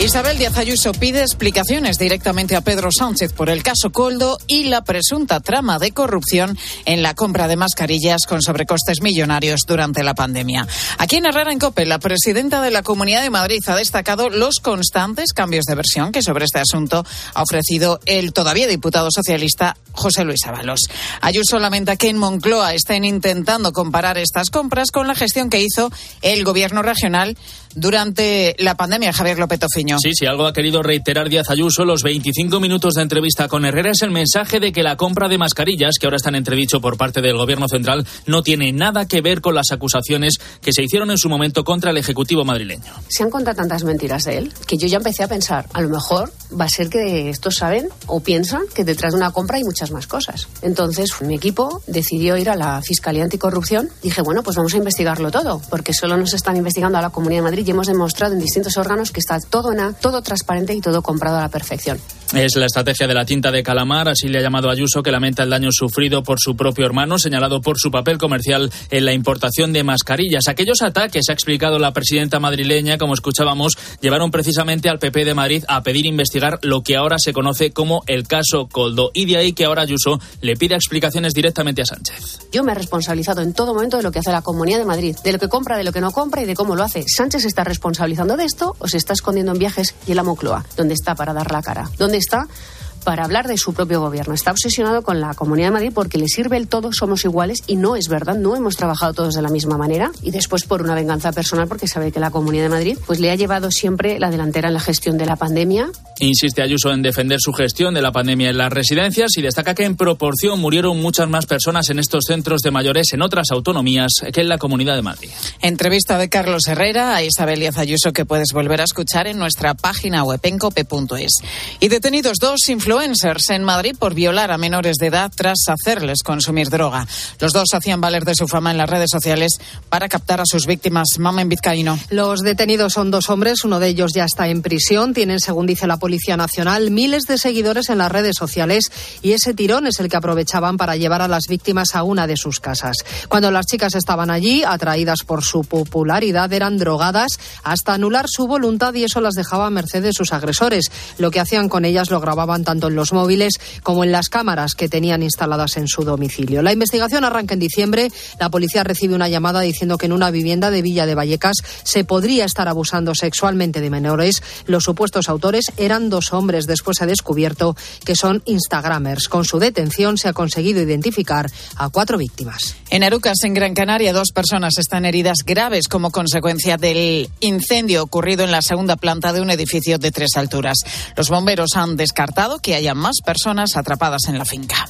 Isabel Díaz Ayuso pide explicaciones directamente a Pedro Sánchez por el caso Coldo y la presunta trama de corrupción en la compra de mascarillas con sobrecostes millonarios durante la pandemia. Aquí en Herrera en Cope, la presidenta de la Comunidad de Madrid ha destacado los constantes cambios de versión que sobre este asunto ha ofrecido el todavía diputado socialista José Luis Ábalos. Ayuso lamenta que en Moncloa estén intentando comparar estas compras con la gestión que hizo el gobierno regional durante la pandemia, Javier López Tofiño. Sí, sí, algo ha querido reiterar Díaz Ayuso. Los 25 minutos de entrevista con Herrera es el mensaje de que la compra de mascarillas, que ahora está en entredicho por parte del Gobierno central, no tiene nada que ver con las acusaciones que se hicieron en su momento contra el Ejecutivo madrileño. Se han contado tantas mentiras de él que yo ya empecé a pensar, a lo mejor va a ser que estos saben o piensan que detrás de una compra hay muchas más cosas. Entonces, mi equipo decidió ir a la Fiscalía Anticorrupción. Dije, bueno, pues vamos a investigarlo todo, porque solo nos están investigando a la Comunidad de Madrid y hemos demostrado en distintos órganos que está todo, na, todo transparente y todo comprado a la perfección. Es la estrategia de la tinta de calamar, así le ha llamado Ayuso, que lamenta el daño sufrido por su propio hermano, señalado por su papel comercial en la importación de mascarillas. Aquellos ataques, ha explicado la presidenta madrileña, como escuchábamos, llevaron precisamente al PP de Madrid a pedir investigar lo que ahora se conoce como el caso Coldo. Y de ahí que ahora Ayuso le pida explicaciones directamente a Sánchez. Yo me he responsabilizado en todo momento de lo que hace la Comunidad de Madrid, de lo que compra, de lo que no compra y de cómo lo hace. Sánchez está responsabilizando de esto o se está escondiendo en viajes y en la Moncloa, donde está para dar la cara. ¿Dónde está? Para hablar de su propio gobierno. Está obsesionado con la Comunidad de Madrid porque le sirve el todo, somos iguales y no es verdad, no hemos trabajado todos de la misma manera y después por una venganza personal porque sabe que la Comunidad de Madrid pues le ha llevado siempre la delantera en la gestión de la pandemia. Insiste Ayuso en defender su gestión de la pandemia en las residencias y destaca que en proporción murieron muchas más personas en estos centros de mayores en otras autonomías que en la Comunidad de Madrid. Entrevista de Carlos Herrera a Isabel Díaz Ayuso que puedes volver a escuchar en nuestra página web en cope.es. Y detenidos dos influencers en Madrid por violar a menores de edad tras hacerles consumir droga. Los dos hacían valer de su fama en las redes sociales para captar a sus víctimas. Mamen Vizcaíno. Los detenidos son dos hombres, uno de ellos ya está en prisión. Tienen, según dice la Policía Nacional, miles de seguidores en las redes sociales y ese tirón es el que aprovechaban para llevar a las víctimas a una de sus casas. Cuando las chicas estaban allí, atraídas por su popularidad, eran drogadas hasta anular su voluntad y eso las dejaba a merced de sus agresores. Lo que hacían con ellas lo grababan tanto en los móviles como en las cámaras que tenían instaladas en su domicilio. La investigación arranca en diciembre. La policía recibe una llamada diciendo que en una vivienda de Villa de Vallecas se podría estar abusando sexualmente de menores. Los supuestos autores eran dos hombres. Después se ha descubierto que son Instagramers. Con su detención se ha conseguido identificar a cuatro víctimas. En Arucas, en Gran Canaria, dos personas están heridas graves como consecuencia del incendio ocurrido en la segunda planta de un edificio de tres alturas. Los bomberos han descartado que haya más personas atrapadas en la finca.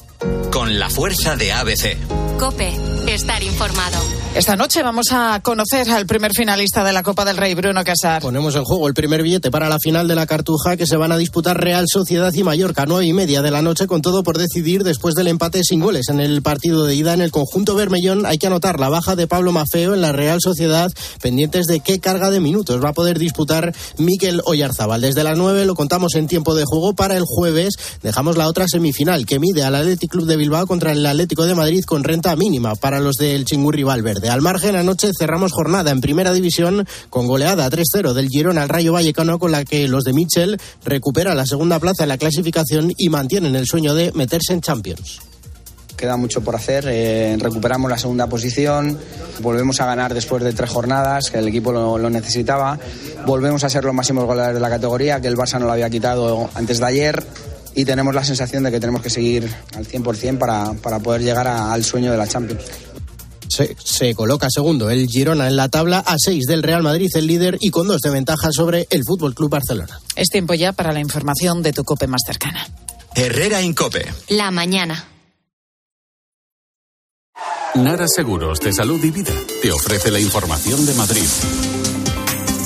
Con la fuerza de ABC. Cope, estar informado. Esta noche vamos a conocer al primer finalista de la Copa del Rey, Bruno Casar. Ponemos en juego el primer billete para la final de la Cartuja que se van a disputar Real Sociedad y Mallorca, nueve y media de la noche, con todo por decidir después del empate sin goles en el partido de ida en el conjunto Bermellón. Hay que anotar la baja de Pablo Mafeo en la Real Sociedad, pendientes de qué carga de minutos va a poder disputar Miquel Oyarzábal. Desde las nueve lo contamos en tiempo de juego para el jueves. Dejamos la otra semifinal que mide al Athletic Club de Bilbao contra el Atlético de Madrid con renta mínima para los del Chingurri Valverde. Al margen, anoche cerramos jornada en primera división con goleada 3-0 del Girona al Rayo Vallecano, con la que los de Mitchell recuperan la segunda plaza en la clasificación y mantienen el sueño de meterse en Champions. Queda mucho por hacer, eh, recuperamos la segunda posición, volvemos a ganar después de tres jornadas, que el equipo lo, lo, necesitaba, volvemos a ser los máximos goleadores de la categoría, que el Barça no lo había quitado antes de ayer, y tenemos la sensación de que tenemos que seguir al 100% para, para poder llegar a, al sueño de la Champions. Se, se, coloca segundo el Girona en la tabla a seis del Real Madrid, el líder, y con dos de ventaja sobre el Fútbol Club Barcelona. Es tiempo ya para la información de tu cope más cercana. Herrera Incope. La mañana. Nara Seguros de Salud y Vida te ofrece la información de Madrid.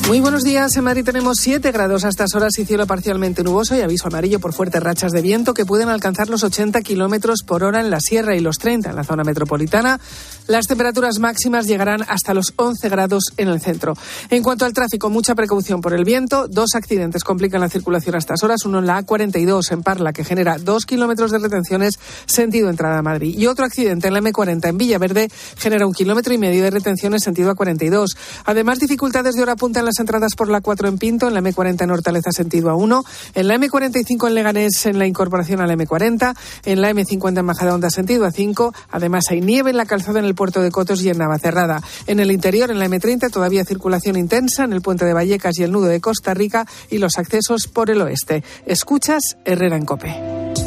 Muy buenos días. En Madrid tenemos 7 grados a estas horas y cielo parcialmente nuboso y aviso amarillo por fuertes rachas de viento que pueden alcanzar los 80 kilómetros por hora en la sierra y los 30 en la zona metropolitana. Las temperaturas máximas llegarán hasta los 11 grados en el centro. En cuanto al tráfico, mucha precaución por el viento. Dos accidentes complican la circulación a estas horas. Uno en la A42 en Parla, que genera dos kilómetros de retenciones sentido entrada a Madrid. Y otro accidente en la M40 en Villaverde genera un kilómetro y medio de retenciones sentido A42. Además, dificultades de hora punta en las entradas por la 4 en Pinto, en la M40 en Hortaleza sentido A1, en la M45 en Leganés en la incorporación a la M40, en la M50 en Majadahonda sentido A5. Además, hay nieve en la calzada en el puerto de Cotos y en Navacerrada. En el interior, en la M30, todavía circulación intensa en el puente de Vallecas y el nudo de Costa Rica y los accesos por el oeste. Escuchas Herrera en Cope.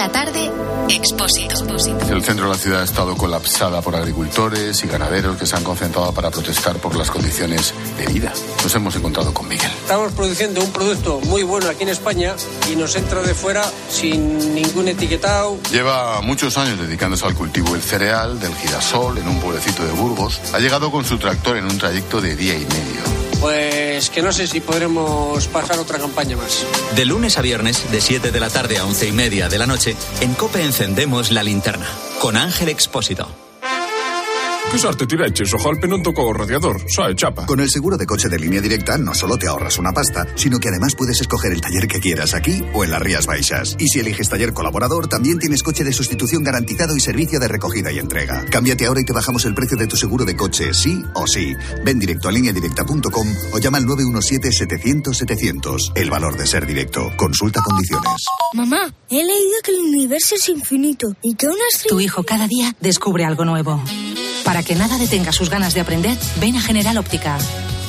La tarde, Expósito. El centro de la ciudad ha estado colapsada por agricultores y ganaderos que se han concentrado para protestar por las condiciones de vida. Nos hemos encontrado con Miguel. Estamos produciendo un producto muy bueno aquí en España y nos entra de fuera sin ningún etiquetado. Lleva muchos años dedicándose al cultivo del cereal, del girasol, en un pueblecito de Burgos. Ha llegado con su tractor en un trayecto de día y medio. Pues que no sé si podremos pasar otra campaña más. De lunes a viernes, de 7 de la tarde a 11 y media de la noche, en COPE encendemos la linterna. Con Ángel Expósito. Pisarte tireches, ojalpe non tocou o radiador, sae chapa. Con el seguro de coche de línea directa no solo te ahorras una pasta, sino que además puedes escoger el taller que quieras aquí o en las Rías Baixas. Y si eliges taller colaborador, también tienes coche de sustitución garantizado y servicio de recogida y entrega. Cámbiate ahora y te bajamos el precio de tu seguro de coche, sí o sí. Ven directo a lineadirecta.com o llama al 917-700-700. El valor de ser directo. Consulta condiciones. Mamá, he leído que el universo es infinito y que una estrella... Tu hijo cada día descubre algo nuevo. Para que nada detenga sus ganas de aprender, ven a General Óptica.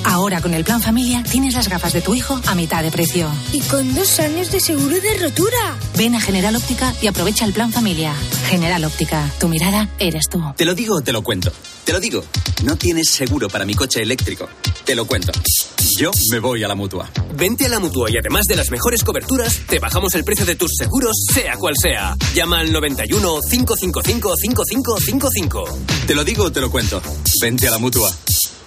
Ahora con el plan familia tienes las gafas de tu hijo a mitad de precio. Y con dos años de seguro de rotura. Ven a General Óptica y aprovecha el plan familia. General Óptica, tu mirada eres tú. Te lo digo o te lo cuento. Te lo digo, no tienes seguro para mi coche eléctrico. Te lo cuento. Yo me voy a la mutua. Vente a la mutua y además de las mejores coberturas, te bajamos el precio de tus seguros, sea cual sea. Llama al 91 555 5555. Te lo digo o te lo cuento. Vente a la mutua.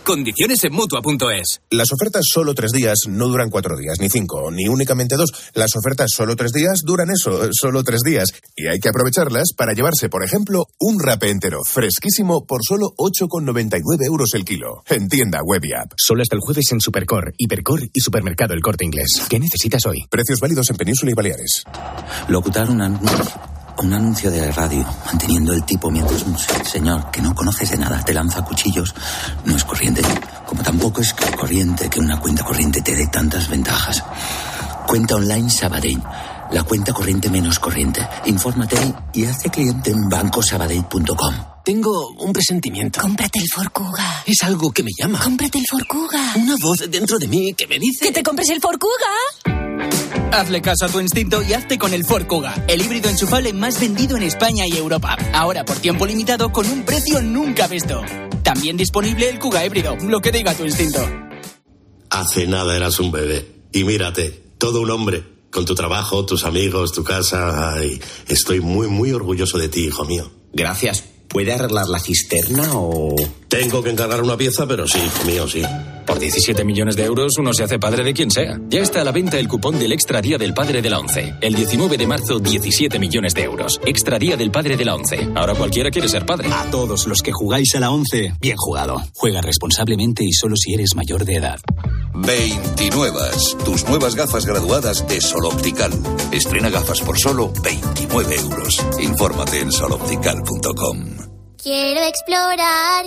Condiciones en mutua.es. Las ofertas solo tres días no duran cuatro días, ni cinco, ni únicamente dos. Las ofertas solo tres días duran eso, solo tres días. Y hay que aprovecharlas para llevarse, por ejemplo, un rape entero, fresquísimo, por solo 8,99 euros el kilo. En tienda web y app. Solo hasta el jueves en Supercor, Hipercor y Supermercado El Corte Inglés. ¿Qué necesitas hoy? Precios válidos en Península y Baleares. Locutar un anuncio, un anuncio de radio, manteniendo el tipo mientras un señor que no conoces de nada te lanza cuchillos, no es corriente. Como tampoco es corriente que una cuenta corriente te dé tantas ventajas. Cuenta online Sabadell. La cuenta corriente menos corriente. Infórmate y hazte cliente en bancosabadell.com. Tengo un presentimiento. Cómprate el Forcuga. Es algo que me llama. Cómprate el Forcuga. Una voz dentro de mí que me dice... ¡Que te compres el Forcuga! Hazle caso a tu instinto y hazte con el Ford Kuga, el híbrido enchufable más vendido en España y Europa. Ahora por tiempo limitado con un precio nunca visto. También disponible el Kuga híbrido, lo que diga tu instinto. Hace nada eras un bebé. Y mírate, todo un hombre. Con tu trabajo, tus amigos, tu casa. Ay, estoy muy, muy orgulloso de ti, hijo mío. Gracias. ¿Puede arreglar la cisterna o...? Tengo que encargar una pieza, pero sí, hijo mío, sí. Por 17 millones de euros uno se hace padre de quien sea. Ya está a la venta el cupón del Extra Día del Padre de la ONCE. El 19 de marzo, 17 millones de euros. Extra Día del Padre de la ONCE. Ahora cualquiera quiere ser padre. A todos los que jugáis a la ONCE, bien jugado. Juega responsablemente y solo si eres mayor de edad. 29. Tus nuevas gafas graduadas de Sol Optical. Estrena gafas por solo 29 euros. Infórmate en soloptical.com. Quiero explorar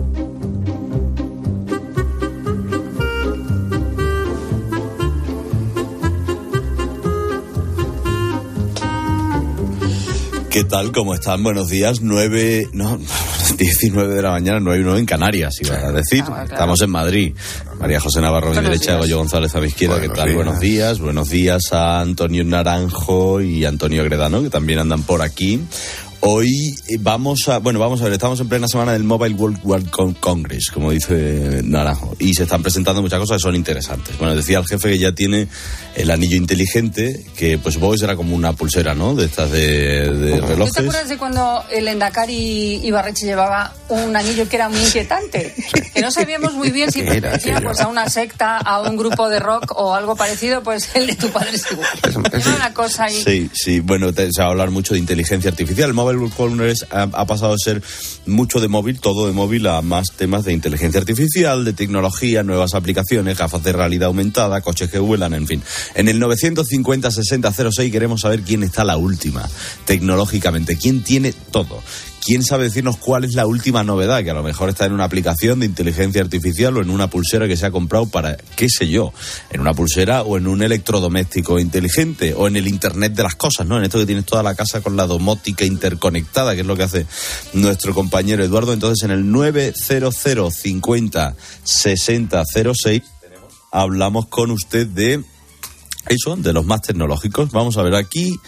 ¿Qué tal? ¿Cómo están? Buenos días. 9, no, 19 de la mañana, 9 y 9 en Canarias, iba a decir. Estamos en Madrid. María José Navarro a mi derecha. Goyo González a mi izquierda. ¿Qué Buenos tal? días. Buenos días. Buenos días a Antonio Naranjo y Antonio Gredano, que también andan por aquí. Hoy eh, vamos a, bueno, vamos a ver, estamos en plena semana del Mobile World, World Con- Congress, como dice Naranjo, y se están presentando muchas cosas que son interesantes. Bueno, decía el jefe que ya tiene el anillo inteligente, que pues que será como una pulsera, ¿no? De estas de, de ¿Tú te relojes. acuerdas de cuando el Endacari Ibarreche llevaba un anillo que era muy inquietante? Que no sabíamos muy bien si ¿Qué era pertenecía pues, a una secta, a un grupo de rock o algo parecido, pues el de tu padre es igual. Era una cosa ahí. Sí, sí, bueno, te- se va a hablar mucho de inteligencia artificial. El Mobile World Congress ha, ha pasado a ser mucho de móvil, todo de móvil, a más temas de inteligencia artificial, de tecnología, nuevas aplicaciones, gafas de realidad aumentada, coches que vuelan, en fin. En el 950-6006 queremos saber quién está la última, tecnológicamente, quién tiene todo. ¿Quién sabe decirnos cuál es la última novedad? Que a lo mejor está en una aplicación de inteligencia artificial o en una pulsera que se ha comprado para, qué sé yo, en una pulsera o en un electrodoméstico inteligente o en el Internet de las cosas, ¿no? En esto que tienes toda la casa con la domótica interconectada, que es lo que hace nuestro compañero Eduardo. Entonces, en el 900 50 60 06 hablamos con usted de eso, de los más tecnológicos. Vamos a ver aquí.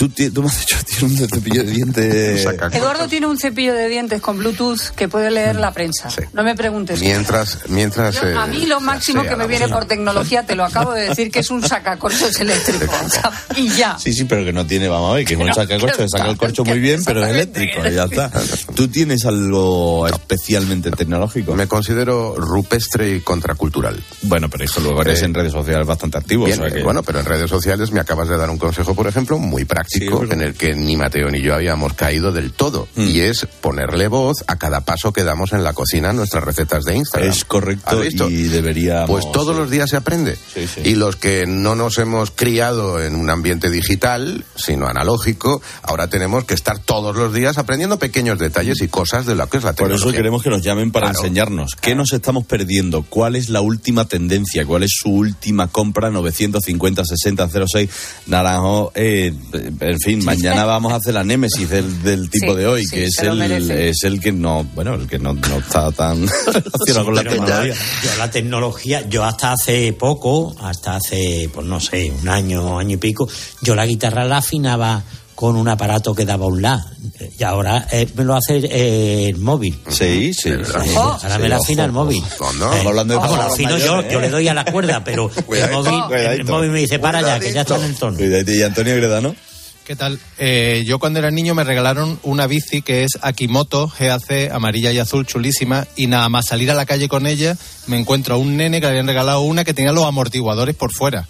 Tú, tú me has dicho, tienes un cepillo de dientes. Eduardo tiene un cepillo de dientes con Bluetooth que puede leer la prensa. No me preguntes. Mientras, mientras. Yo, a eh, mí lo máximo sea que me viene por tecnología, te lo acabo de decir, que es un sacacorchos eléctrico. O sea, y ya. Sí, sí, pero que no tiene, vamos a ver, que es un No, sacacorcho, que que saca el corcho muy bien, pero es eléctrico, y ya está. ¿Tú tienes algo especialmente tecnológico? Me considero rupestre y contracultural. Bueno, pero eso luego eres Eh, en redes sociales bastante activo. Bien, o sea que- Bueno, pero en redes sociales me acabas de dar un consejo, por ejemplo, muy práctico, en el que ni Mateo ni yo habíamos caído del todo. Mm. Y es ponerle voz a cada paso que damos en la cocina nuestras recetas de Instagram. Es correcto y deberíamos... Pues todos los días se aprende. Y los que no nos hemos criado en un ambiente digital, sino analógico, ahora tenemos que estar todos los días aprendiendo pequeños detalles y cosas de lo que es la Por tecnología. eso queremos que nos llamen para enseñarnos qué nos estamos perdiendo, cuál es la última tendencia, cuál es su última compra, 950-6006, Naranjo, eh, en fin, mañana vamos a hacer la némesis del, del tipo Sí, de hoy, sí, que es el, es el que no, bueno, el que no, no está tan relacionado con la tecnología. Yo la tecnología, yo hasta hace poco, hasta hace, pues no sé, un año, año y pico, yo la guitarra la afinaba con un aparato que daba un la. Y ahora eh, me lo hace eh, el móvil. Sí, sí. Ahora me la afina el móvil. Estamos hablando de Vamos, afino yo, mayores, yo ¿eh? le doy a la cuerda, pero el móvil, el móvil me dice, para ya, que ya está en el tono. ¿Y Antonio Gredano? ¿Qué tal? Eh, yo cuando era niño me regalaron una bici que es Akimoto GAC, amarilla y azul, chulísima, y nada más salir a la calle con ella me encuentro a un nene que le habían regalado una que tenía los amortiguadores por fuera.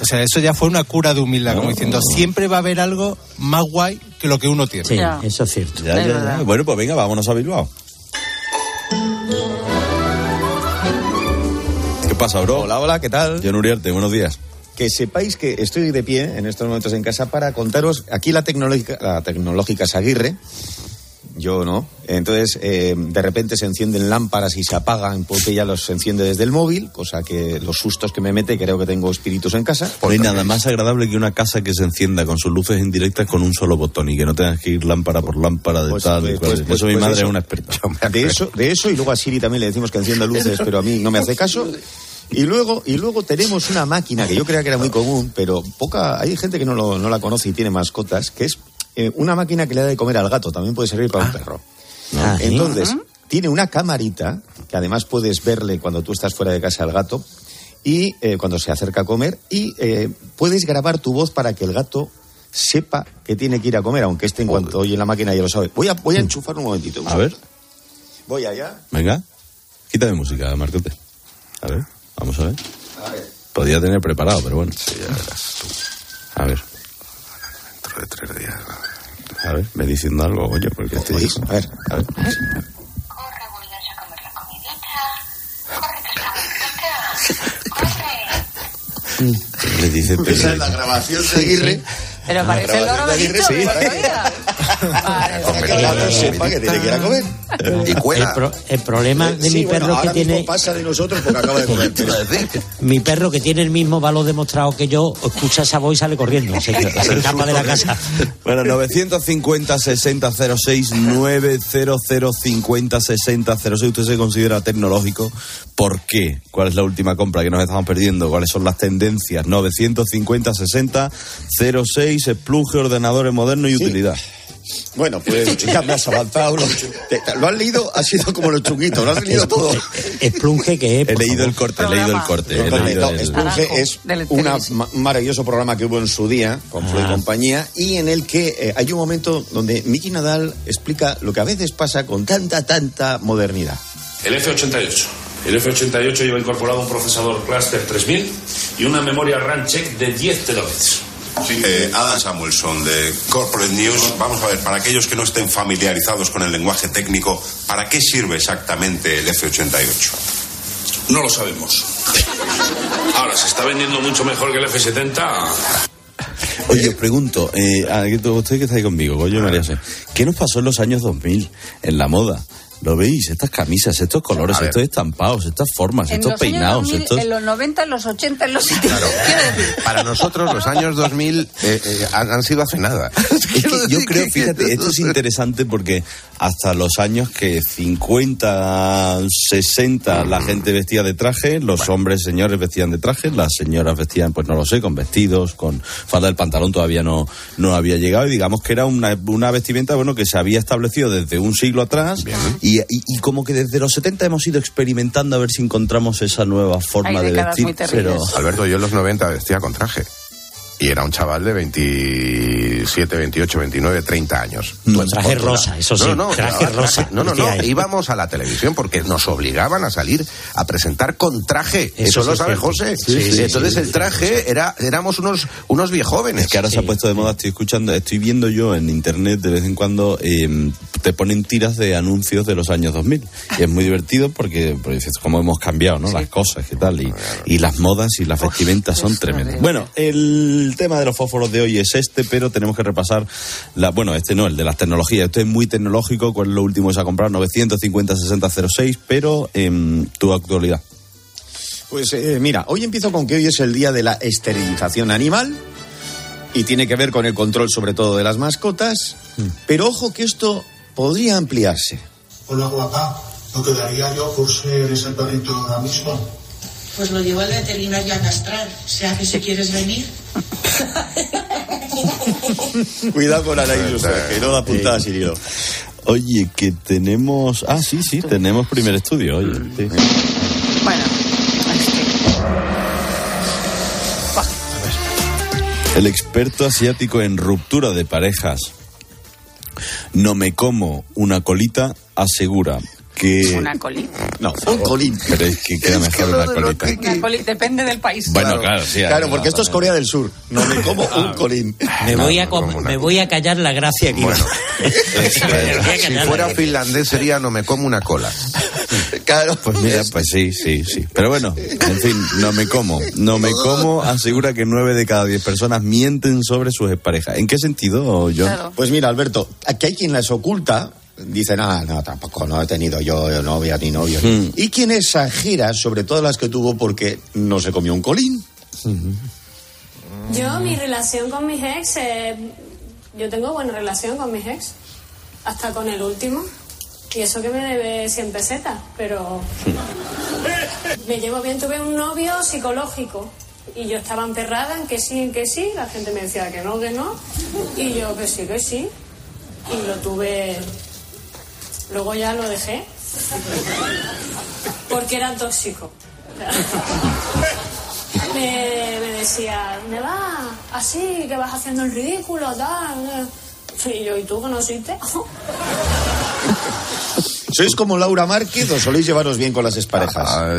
O sea, eso ya fue una cura de humildad, como diciendo, siempre va a haber algo más guay que lo que uno tiene. Sí, eso es cierto. Ya, ya, ya. Bueno, pues venga, vámonos a Bilbao. ¿Qué pasa, bro? Hola, hola, ¿qué tal? John Uriarte, buenos días. Que sepáis que estoy de pie en estos momentos en casa para contaros, aquí la tecnológica, la tecnológica es Aguirre, yo no. Entonces, eh, de repente se encienden lámparas y se apagan porque ella los enciende desde el móvil, cosa que los sustos que me mete, creo que tengo espíritus en casa. No hay nada más agradable que una casa que se encienda con sus luces indirectas con un solo botón y que no tengas que ir lámpara por lámpara de Pues, tal pues, pues, pues, eso mi pues madre eso. es una experta. De eso, de eso, y luego a Siri también le decimos que encienda luces, pero a mí no me hace caso. Y luego, y luego tenemos una máquina que yo creía que era muy común, pero poca, hay gente que no, lo- no la conoce y tiene mascotas, que es eh, una máquina que le da de comer al gato, también puede servir para un perro. Ah, ¿sí? Entonces, tiene una camarita, que además puedes verle cuando tú estás fuera de casa al gato, y eh, cuando se acerca a comer, y eh, puedes grabar tu voz para que el gato sepa que tiene que ir a comer, aunque este en cuanto oye la máquina ya lo sabe. Voy a, voy a enchufar un momentito. A ver, Voy allá. venga. Quítame música, Marcote. A ver, vamos a ver. Podía tener preparado, pero bueno. A ver. Dentro de tres días. A ver, me diciendo algo, oye, porque hijo. A ver, a ver. Le dice Esa es la grabación de Aguirre. Pero parece el loro de Aguirre, sí. Día. Para que el sepa que tiene que ir a comer. Y El, cuela. pro- el problema de Sí, mi bueno, perro ahora que mismo tiene pasa de nosotros porque acaba de comer. pero- mi perro que tiene el mismo valor demostrado que yo escucha esa voz y sale corriendo se, se escapa de la casa Bueno, 950 60 06 900 50 60 06. ¿Usted se considera tecnológico? ¿Por qué? ¿Cuál es la última compra que nos estamos perdiendo? ¿Cuáles son las tendencias? 950 60 06, espluje, ordenadores modernos y utilidad. Bueno, pues ya me has avanzado. Lo, te- te- lo has leído, ha sido como los chunguitos, lo has leído todo. Esplunge que es He leído el corte, he leído el corte. he Perdón, leído no, el- Splunge es un maravilloso programa que hubo en su día con Floyd y Ah. compañía y en el que eh, hay un momento donde Miki Nadal explica lo que a veces pasa con tanta, tanta modernidad. El F88. El F88 lleva incorporado un procesador Cluster 3000 y una memoria RAM check de 10 terabits. Eh, Adam Samuelson de Corporate News. Vamos a ver, para aquellos que no estén familiarizados con el lenguaje técnico, ¿para qué sirve exactamente el F88? No lo sabemos. Ahora, se está vendiendo mucho mejor que el F70. Oye, os pregunto, eh, a- usted que está ahí conmigo, Goyo María ¿qué nos pasó en los años 2000 en la moda? ¿Lo veis? Estas camisas, estos colores, estos estampados, estas formas, En estos los años peinados, 2000, estos... en los 90, en los 80, en los 70. Quiero decir, Para nosotros los años 2000 eh, eh, han, han sido hace nada. Es que yo creo, fíjate, esto es interesante porque hasta los años que 50, 60 la gente vestía de traje, los hombres, señores vestían de traje, las señoras vestían, pues no lo sé, con vestidos, con falda del pantalón todavía no, no había llegado y digamos que era una, una vestimenta, bueno, que se había establecido desde un siglo atrás y, y- y como que desde los 70 hemos ido experimentando a ver si encontramos esa nueva forma Hay de vestir, muy terribles. pero... Alberto, yo en los 90 vestía con traje. Y era un chaval de 27, 28, 29, 30 años. Con traje rosa, eso sí, No, no, traje traje- rosa, No, no, no. Íbamos a la televisión porque nos obligaban a salir a presentar con traje. Eso lo sabe cierto. José. Sí, sí, Entonces sí, el sí, traje era, éramos unos, unos viejóvenes. Es que ahora se ha puesto de moda, estoy escuchando, estoy viendo yo en internet de vez en cuando, eh, te ponen tiras de anuncios de los años 2000. Y es muy divertido porque, porque dices, cómo hemos cambiado, ¿no? Las cosas y tal. Y, y las modas y las vestimentas son tremendas. Bueno, el tema de los fósforos de hoy es este, pero tenemos que repasar, la, bueno, este no, el de las tecnologías. Este es muy tecnológico, ¿cuál es lo último que se ha comprado? 950 60 06, pero en tu actualidad. Pues eh, mira, hoy empiezo con que hoy es el día de la esterilización animal y tiene que ver con el control sobre todo de las mascotas, pero ojo que esto podría ampliarse. Hola guapa, ¿no quedaría yo por ser ese perrito ahora mismo? Pues lo llevo al veterinario a castrar. O sea que si quieres venir. Cuidado con sea, que no da puntadas sin hilo. Oye, que tenemos... Ah, sí, sí, tenemos primer estudio, oye. sí. bueno, El experto asiático en ruptura de parejas, no me como una colita, asegura que... una colita. No, un colín. Pero es que queda mejor una colita. Una coli- depende del país. Bueno, claro, sí. Claro, porque esto es Corea del Sur. No me como un colín. me, voy a com- una- me voy a callar la gracia aquí Bueno, si fuera la- finlandés sería no me como una cola. Claro. Pues mira, pues sí, sí, sí. Pero bueno, en fin, no me como. No me como asegura que nueve de cada diez personas mienten sobre sus parejas. ¿En qué sentido, John? Pues mira, Alberto, aquí hay quien las oculta. Dice, nada, no, tampoco, no he tenido yo novia ni novio. Hmm. Y quien exagera sobre todas las que tuvo porque no se comió un colín. Yo, mi relación con mis ex, eh, yo tengo buena relación con mis ex, hasta con el último. Y eso que me debe 100 pesetas, pero me llevo bien. Tuve un novio psicológico y yo estaba emperrada en que sí, en que sí. La gente me decía que no, que no. Y yo que sí, que sí. Y lo tuve. Luego ya lo dejé. Porque era tóxico. Me, me decía, ¿dónde vas? Así, que vas haciendo el ridículo, tal. Y yo, ¿y tú conociste? ¿Sois como Laura Márquez o soléis llevaros bien con las exparejas? Ah,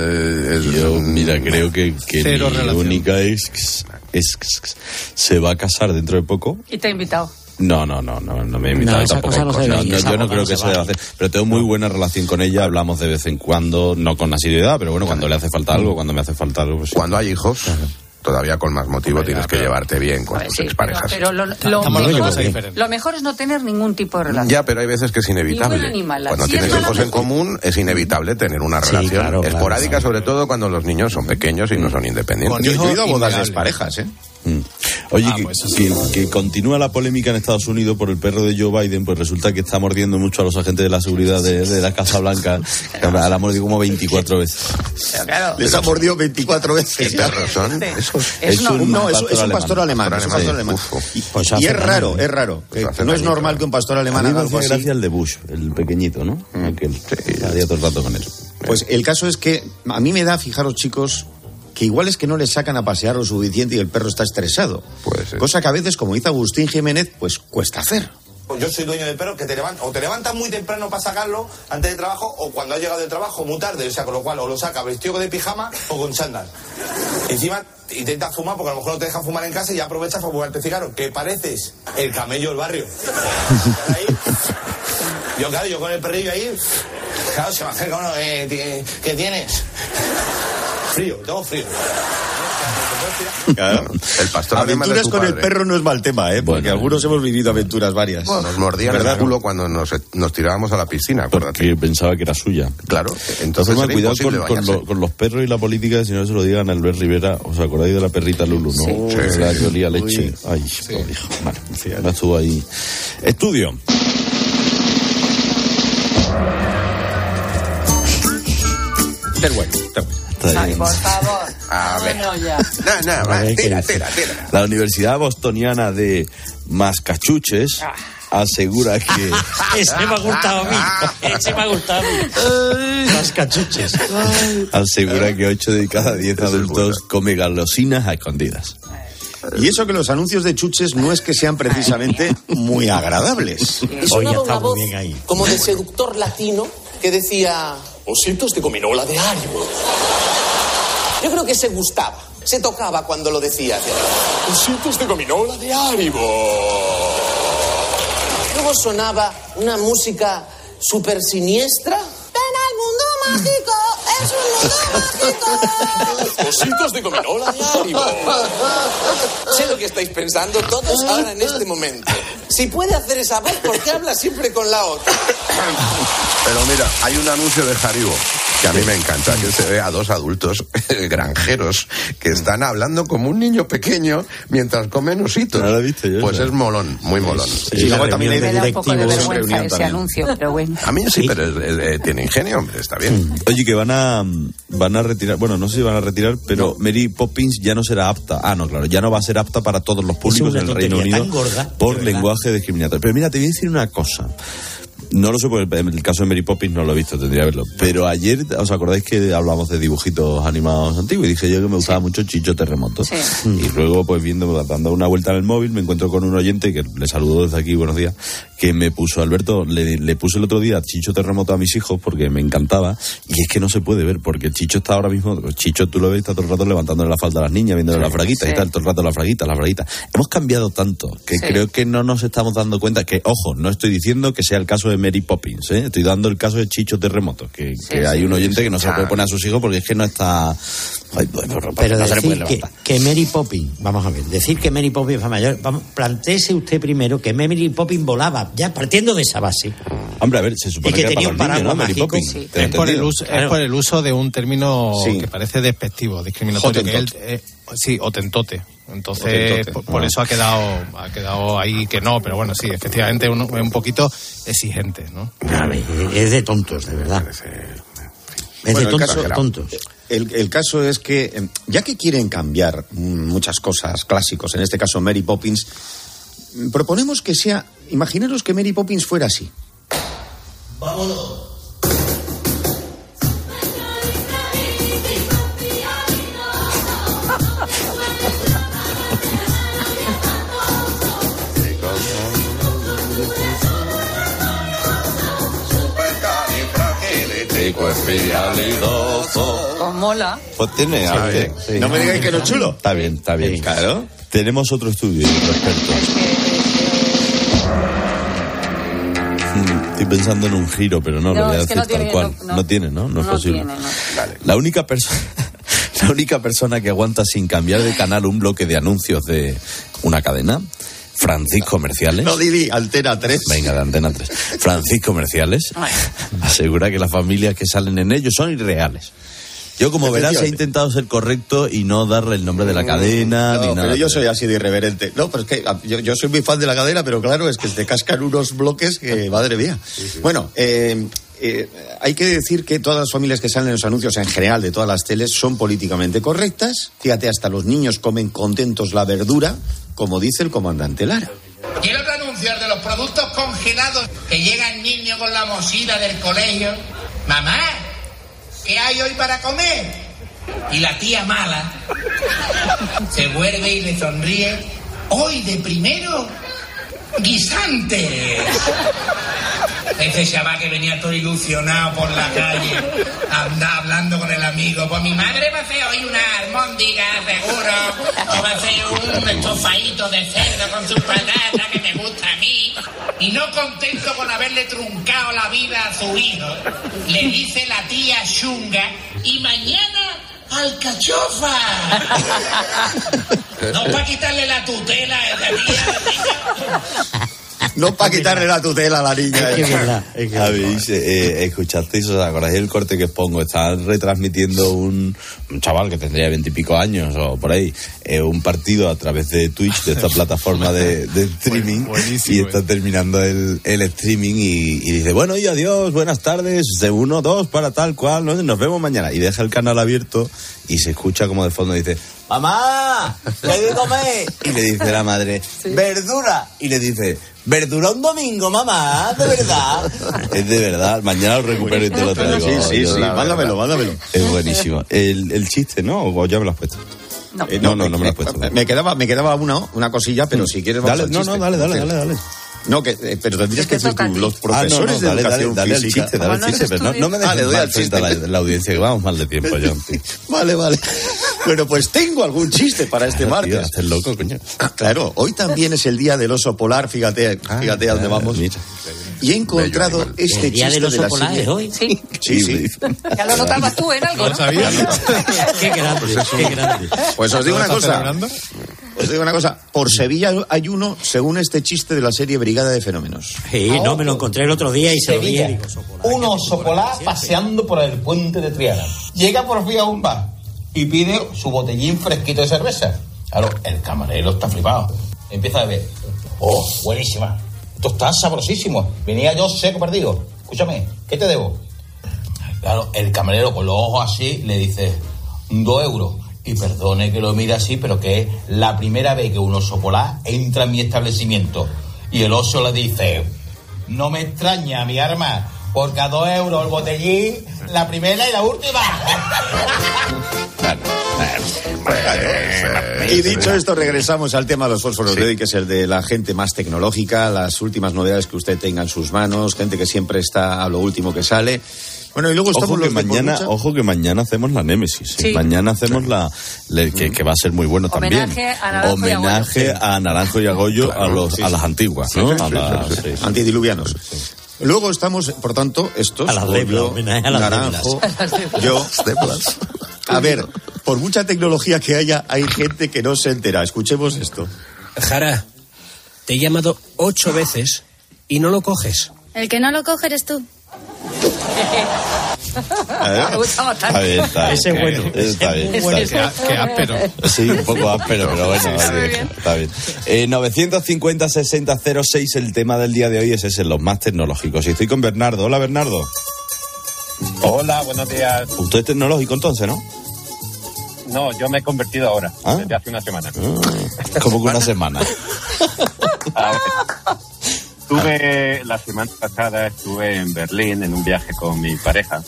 Yo, mira, creo que, que mi relación. única ex, ex- se va a casar dentro de poco. Y te he invitado. No, no, no, no, no me he invitado No, tampoco. cosa no se No, yo no cosa creo no que se deba hacer. Pero tengo muy buena relación con ella, hablamos de vez en cuando, no con asiduidad, pero bueno, cuando le hace falta algo, cuando me hace falta algo. Pues, Cuando hay hijos. todavía con más motivo tienes que llevarte bien con Pues tus sí, exparejas. Pero lo, lo mejor, lo mejor es no tener ningún tipo de relación. Ya, pero hay veces que es inevitable. Cuando Si tienes hijos en común, es inevitable tener una Sí, relación claro, claro, esporádica, claro. sobre todo cuando los niños son pequeños y no son independientes. Yo, he ido a bodas de parejas, ¿eh? Mm. Oye, que, que- que continúa la polémica en Estados Unidos por el perro de Joe Biden, pues resulta que está mordiendo mucho a los agentes de la seguridad de, de la Casa Blanca. La ha mordido como 24 veces. Les ha mordido 24 veces. Es, un, no, es, es un pastor alemán. alemán. es un pastor alemán. Y, Pues y es raro, es raro. Pues no es normal que un pastor alemán haga algo así. gracia el de Bush, el pequeñito, ¿no? Aquel, estaría todo el rato con él. Pues el caso es que a mí me da, fijaros chicos, que igual es que no le sacan a pasear lo suficiente y el perro está estresado. Cosa que a veces, como dice Agustín Jiménez, pues cuesta hacer. Pues Yo soy dueño del perro que te levanta, o te levantas muy temprano para sacarlo antes de trabajo, o cuando has llegado del trabajo muy tarde, o sea, con lo cual o lo saca vestido de pijama o con chándal. Encima intentas fumar porque a lo mejor no te dejan fumar en casa y ya aprovechas para fumarte cigarro, que pareces el camello del barrio. Ahí. Yo, claro, yo con el perrillo ahí, claro, se me acerca uno, eh, ¿qué tienes? Frío, tengo frío. Claro. El pastor Aventuras tu con el perro no es mal tema, ¿eh? Porque algunos hemos vivido aventuras varias. Nos mordían ¿Verdad? el culo cuando nos, nos tirábamos a la piscina, acuérdate. Porque pensaba que era suya. Claro, entonces Toma era cuidado con, imposible con bañarse. lo- con los perros y la política, si no se lo digan a Albert Rivera. ¿Os acordáis de la perrita Lulu, no? Sí. ¿Verdad? Que olía leche. Uy. Ay, pobre hijo. Vale, en fin, no estuvo ahí. Estudio. Es bueno, bueno. Ay, bien. por favor. A ver. No, ya. No, no, va, A ver, ¿qué tira, tira, tira. La Universidad Bostoniana de Mascachuches asegura que Ese me ha gustado a mí. Ese me ha gustado a mí. Las cachuches. asegura que 8 de cada 10 adultos come galosinas a escondidas. Y eso que los anuncios de chuches no es que sean precisamente muy agradables. Oye, Y sonaba está una muy voz bien ahí. como de seductor latino que decía ositos de gominola de Haribo. Yo creo que se gustaba, se tocaba cuando lo decía. Ositos de gominola de Haribo. Luego sonaba una música súper siniestra. Ven al mundo mágico, es un mundo mágico. Ositos de gominola de Haribo. Sé lo que estáis pensando todos ahora en este momento. Si puede hacer esa voz, ¿por qué habla siempre con la otra? Pero mira, hay un anuncio de Haribo que a mí me encanta, que se ve a dos adultos granjeros que están hablando como un niño pequeño mientras comen ositos. No lo he visto yo, pues ¿no? es molón, muy molón. Y luego también hay de directivos, vergüenza reunión ese también. anuncio, pero bueno. A mí sí, pero es- es- eh, tiene ingenio, hombre, está bien. Oye, que van a van a retirar, bueno, no sé si van a retirar, pero Mary Poppins ya no será apta. Ah, no, claro, ya no va a ser apta para todos los públicos una en el Reino Unido por de lenguaje discriminatorio. Pero mira, te voy a decir una cosa. No lo sé, porque en el caso de Mary Poppins no lo he visto, tendría que verlo. Pero ayer, ¿os acordáis que hablamos de dibujitos animados antiguos? Y dije yo que me gustaba mucho Chicho Terremoto. Sí. Y luego, pues viendo, dando una vuelta en el móvil, me encuentro con un oyente que le saludo desde aquí, buenos días, que me puso, Alberto, le, le puse el otro día Chicho Terremoto a mis hijos porque me encantaba. Y es que no se puede ver, porque Chicho está ahora mismo, Chicho tú lo ves, está todo el rato levantándole la falda a las niñas, viéndole las fraguitas y sí. tal, todo el rato las fraguitas, las fraguitas. Hemos cambiado tanto que Sí. creo que no nos estamos dando cuenta que, ojo, no estoy diciendo que sea el caso de Mary Poppins, ¿eh? estoy dando el caso de Chicho Terremoto, que, que sí, hay un oyente que no se puede poner a sus hijos porque es que no está... Ay, bueno, Pero no se le puede decir que, que Mary Poppins, vamos a ver, decir que Mary Poppins fue mayor, vamos, plantéese usted primero que Mary Poppins volaba, ya partiendo de esa base. Hombre, a ver, se supone Y que era tenía para un ¿no? paraguas Poppins. sí. ¿Te he Es por, el uso, Claro. es por el uso de un término Sí. que parece despectivo, discriminatorio. Que él, eh, sí, otentote. Entonces, Hotentote. por, por Ah. eso ha quedado, ha quedado ahí que no, pero bueno, sí, efectivamente un, un poquito exigente, ¿no? Es de tontos, de verdad. Es Bueno, de el tontos, caso- de tontos. El, el caso es que, eh, ya que quieren cambiar mm, muchas cosas clásicos, en este caso Mary Poppins, mm, proponemos que sea, imaginaros que Mary Poppins fuera así. Con mola. Pues tiene, a ver, sí. No me digáis que no es chulo. Está bien, está bien. Claro. Tenemos otro estudio y otro experto. Mm, Estoy pensando en un giro, pero no, No, lo voy a es decir no tiene, tal cual. no, no. tiene, ¿no? No, es No posible. tiene, no. La única persona. la única persona que aguanta sin cambiar de canal un bloque de anuncios de una cadena. Francisco Comerciales. No, Didi, Antena 3. Venga, de Antena 3. Francisco Comerciales asegura que las familias que salen en ellos son irreales. Yo, como verás, he intentado ser correcto y no darle el nombre de la cadena No, ni nada. pero yo soy así de irreverente. No, pero es que ah, yo, yo soy muy fan de la cadena, pero claro, es que te cascan unos bloques que, madre mía. Bueno, eh, eh, hay que decir que todas las familias que salen en los anuncios en general de todas las teles son políticamente correctas. Fíjate, hasta los niños comen contentos la verdura, como dice el comandante Lara. Quiero anunciar de los productos congelados que llega el niño con la mochila del colegio. Mamá, ¿qué hay hoy para comer? Y la tía mala se vuelve y le sonríe. Hoy de primero, guisante. Ese chaval que venía todo ilusionado por la calle, anda hablando con el amigo. Pues mi madre va a hacer hoy una armóndiga, seguro. O va a hacer un estofadito de cerdo con sus patatas que me gusta a mí. Y no contento con haberle truncado la vida a su hijo, le dice la tía Shunga, y mañana alcachofa. No para quitarle la tutela a esa tía. No para quitarle la tutela a la niña. Es que es verdad, eh, escuchasteis, ¿os acordáis el corte que os pongo? Están retransmitiendo un, un chaval que tendría veintipico años o por ahí, eh, un partido a través de Twitch, de esta plataforma de, de streaming, y está terminando el, el streaming y, y dice, bueno, y adiós, buenas tardes, de uno, dos, para tal cual, ¿no? nos vemos mañana. Y deja el canal abierto y se escucha como de fondo dice, mamá, ¿qué hay de comer? Y le dice la madre, verdura. Y le dice, verdura un domingo, mamá, de verdad. es de verdad, mañana lo recupero y te lo traigo. Sí, sí, sí, mándamelo, mándamelo. Es buenísimo. El, el chiste, ¿no? ¿O ya me lo has puesto? No, Eh, no, no, no me lo has puesto. Me quedaba, me quedaba una, una cosilla, pero si quieres vamos Dale, al no, chiste. no, dale, dale, dale, dale. No, que, eh, pero tendrías que a tú, los Ah, no, profesores no, dale, de dale, educación dale el física. chiste, dale el chiste, pero no, no me dejes Ah, le doy mal al a la, chiste. la audiencia, que vamos mal de tiempo, John. tío. Vale, vale. Bueno, pues tengo algún chiste para este Tío, martes. haces loco, coño. Ah, claro, hoy también es el día del oso polar, fíjate, fíjate a dónde ah, vamos. mira. Y he encontrado Bello este El día chiste del de oso la polar serie. es hoy. Sí, Sí, sí. ya lo notabas tú en algo, ¿Lo ¿no? sabías? Qué grande, qué grande. Pues os digo ¿Lo una estás cosa. Os digo una cosa. Por Sevilla hay uno, según este chiste de la serie Brigada de Fenómenos. Sí, no, me lo encontré el otro día y se lo Sevilla. dije. digo, "Sopola, Un qué oso bonito, polar siempre". paseando por el puente de Triana. Llega por fin a un bar y pide su botellín fresquito de cerveza. Claro, el camarero está flipado. Empieza a beber. Oh, buenísima. Esto está sabrosísimo. Venía yo seco perdido. Escúchame, ¿qué te debo? Claro, el camarero con los ojos así le dice, dos euros. Y perdone que lo mire así, pero que es la primera vez que un oso polar entra en mi establecimiento. Y el oso le dice, no me extraña, mi arma, porque a dos euros el botellín, la primera y la última. Y dicho esto, regresamos al tema de los fósforos de hoy, que es el de la gente más tecnológica, las últimas novedades que usted tenga en sus manos, gente que siempre está a lo último que sale. Bueno, y luego estamos Ojo que, los mañana, mucha- ojo que mañana hacemos la Némesis. ¿eh? Sí. Mañana hacemos la. le- que, que va a ser muy bueno también. Homenaje a Naranjo y a Goyo. Homenaje a Naranjo y a Goyo, a, los, sí, a las antiguas, ¿no? Sí, sí, A sí, las- sí, sí. sí, sí. Antidiluvianos. Luego estamos, por tanto, estos, A las a las Naranjo, deblas. yo, A ver, por mucha tecnología que haya, hay gente que no se entera. Escuchemos esto. Jara, te he llamado ocho veces y no lo coges. El que no lo coge eres tú. Me gusta bastante. Está bien, está bien. Ese es bueno. Está bien, está bien. Qué, áspero. Sí, un poco áspero, pero bueno, Está bien. está bien. Eh, 950-6006, el tema del día de hoy es ese, los más tecnológicos. Y estoy con Bernardo. Hola, Bernardo. Hola, buenos días. Usted es tecnológico entonces, ¿no? No, yo me he convertido ahora, ¿Ah? desde hace una semana. Como que una semana. A ver, Estuve la semana pasada, estuve en Berlín en un viaje con mi pareja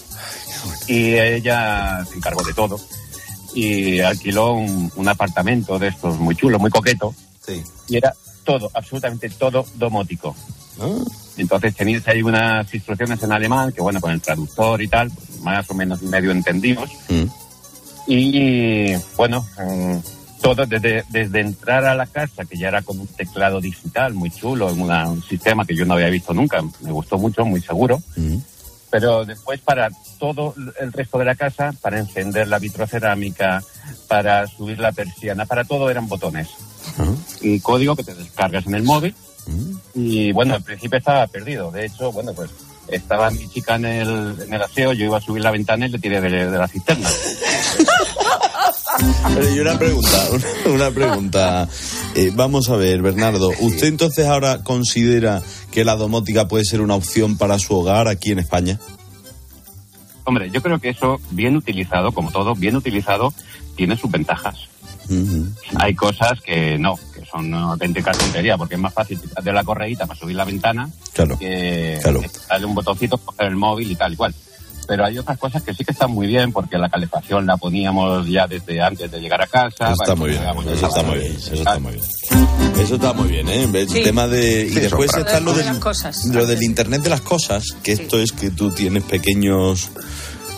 y ella se encargó de todo y alquiló un, un apartamento de estos muy chulo, muy coqueto Sí. y era todo, absolutamente todo domótico. Entonces tenías ahí unas instrucciones en alemán que bueno, con el traductor y tal, pues, más o menos medio entendimos. Mm. Y bueno, mm, todo desde, desde entrar a la casa, que ya era con un teclado digital muy chulo, en una- un sistema que yo no había visto nunca, me gustó mucho, muy seguro. Pero después para todo el resto de la casa, para encender la vitrocerámica, para subir la persiana, para todo eran botones. Un código que te descargas en el móvil. Y bueno, al principio estaba perdido. De hecho, bueno, pues estaba mi chica en el, en el aseo, yo iba a subir la ventana y le tiré de, de la cisterna. Pero y una pregunta, una, una pregunta. Eh, vamos a ver, Bernardo, ¿usted entonces ahora considera que la domótica puede ser una opción para su hogar aquí en España? Hombre, yo creo que eso, bien utilizado, como todo, bien utilizado, tiene sus ventajas. Hay cosas que no, que son una auténtica tontería, porque es más fácil tirar de la correíta para subir la ventana Claro, que, claro. que darle un botoncito, coger el móvil y tal y cual. Pero hay otras cosas que sí que están muy bien, porque la calefacción la poníamos ya desde antes de llegar a casa. Eso está muy bien, eso está muy bien, eso está muy bien. Eso está muy bien, ¿eh? El Sí. tema de... Y Sí, después está lo del, De las cosas, lo del Internet de las cosas, que esto es que tú tienes pequeños...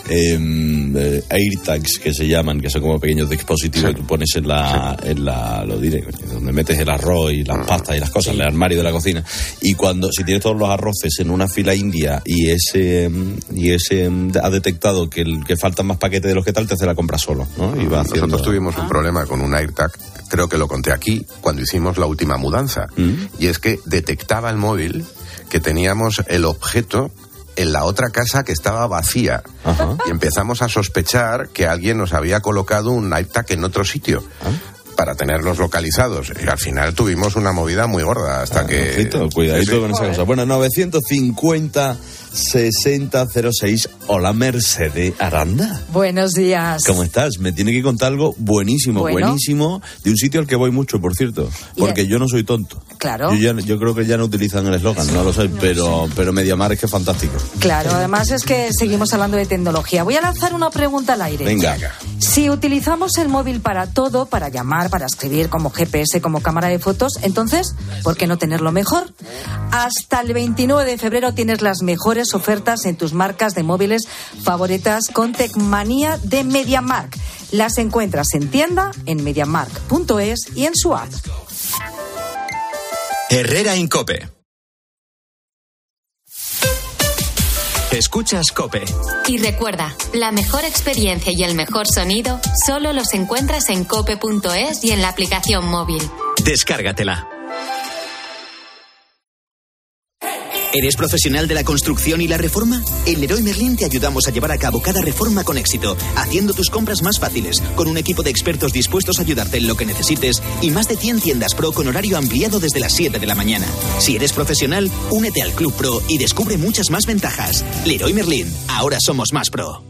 em, eh, AirTags que se llaman, que son como pequeños dispositivos que tú pones en la, en la, lo diré, donde metes el arroz y las pastas y las cosas, en el armario de la cocina. Y cuando, si tienes todos los arroces en una fila india y ese, em, y ese em, ha detectado que, el, que faltan más paquetes de los que tal, te hace la compra solo, ¿no? Y va haciendo... Nosotros tuvimos un problema con un AirTag, creo que lo conté aquí, cuando hicimos la última mudanza. Y es que detectaba el móvil que teníamos el objeto en la otra casa que estaba vacía. Y empezamos a sospechar que alguien nos había colocado un AirTag en otro sitio. Para tenerlos localizados. Y al final tuvimos una movida muy gorda hasta que. Ojito, cuidadito Sí, sí. con esa cosa. Bueno, 950 6006. Hola, Mercedes Aranda. Buenos días. ¿Cómo estás? Me tiene que contar algo buenísimo, Bueno. buenísimo, de un sitio al que voy mucho, por cierto. Porque yo no soy tonto. Claro. Yo, ya- yo creo que ya no utilizan el eslogan, no lo sé, pero, pero Mediamar es que es fantástico. Claro, además es que seguimos hablando de tecnología. Voy a lanzar una pregunta al aire. Venga. Si utilizamos el móvil para todo, para llamar, para escribir, como GPS, como cámara de fotos, entonces, ¿por qué no tenerlo mejor? Hasta el 29 de febrero tienes las mejores ofertas en tus marcas de móviles favoritas con Tecmanía de MediaMark. Las encuentras en tienda, en mediamark.es y en su app. Herrera Incope. Escuchas Cope. Y recuerda, la mejor experiencia y el mejor sonido solo los encuentras en cope.es y en la aplicación móvil. Descárgatela. ¿Eres profesional de la construcción y la reforma? En Leroy Merlin te ayudamos a llevar a cabo cada reforma con éxito, haciendo tus compras más fáciles, con un equipo de expertos dispuestos a ayudarte en lo que necesites y más de 100 tiendas pro con horario ampliado desde las 7 de la mañana. Si eres profesional, únete al Club Pro y descubre muchas más ventajas. Leroy Merlin, ahora somos más pro.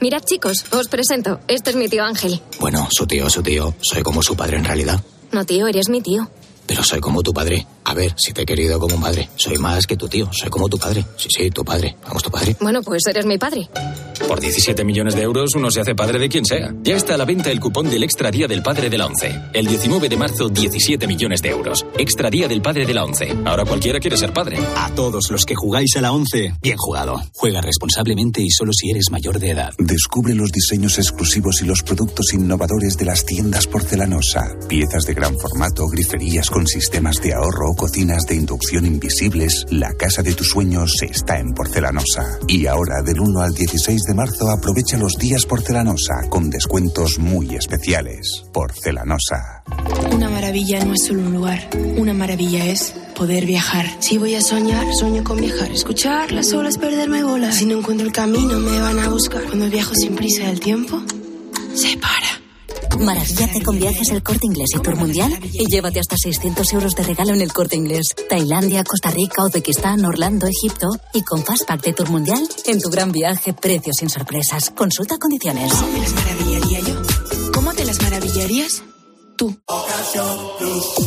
Mirad, chicos, os presento. Este es mi tío Ángel. Bueno, su tío, su tío, soy como su padre en realidad. No, tío, eres mi tío. Pero soy como tu padre. A ver, si te he querido como un padre. Soy más que tu tío. Soy como tu padre. Sí, sí, tu padre. Vamos, tu padre. Bueno, pues eres mi padre. Por 17 millones de euros uno se hace padre de quien sea. Ya está a la venta el cupón del Extra Día del Padre de la ONCE. El 19 de marzo, 17 millones de euros. Extra Día del Padre de la ONCE. Ahora cualquiera quiere ser padre. A todos los que jugáis a la 11, bien jugado. Juega responsablemente y solo si eres mayor de edad. Descubre los diseños exclusivos y los productos innovadores de las tiendas porcelanosa. Piezas de gran formato, griferías con sistemas de ahorro, cocinas de inducción invisibles. La casa de tus sueños está en porcelanosa. Y ahora, del 1 al 16 de marzo, aprovecha los días porcelanosa con descuentos muy especiales. Porcelanosa. Una maravilla no es solo un lugar, una maravilla es poder viajar. Si voy a soñar, sueño con viajar. Escuchar las olas, perderme bolas. Si no encuentro el camino, me van a buscar. Cuando viajo sin prisa del tiempo, se para. Maravillate con viajes el corte inglés y tour mundial y llévate hasta 600 euros de regalo en el corte inglés. Tailandia, Costa Rica, Uzbekistán, Orlando, Egipto y con Fastpack de tour mundial en tu gran viaje, precios sin sorpresas. Consulta condiciones. ¿Cómo te las maravillaría yo? ¿Cómo te las maravillarías? Tú.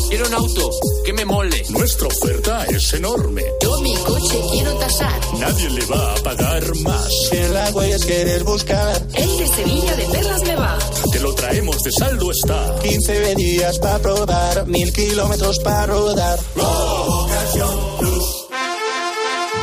Quiero un auto que me mole. Nuestra oferta es enorme. Yo mi coche quiero tasar. Nadie le va a pagar más. Si en la huellas quieres buscar, El de Sevilla de Perlas me va. te lo de saldo está. 15 días para probar, mil kilómetros para rodar.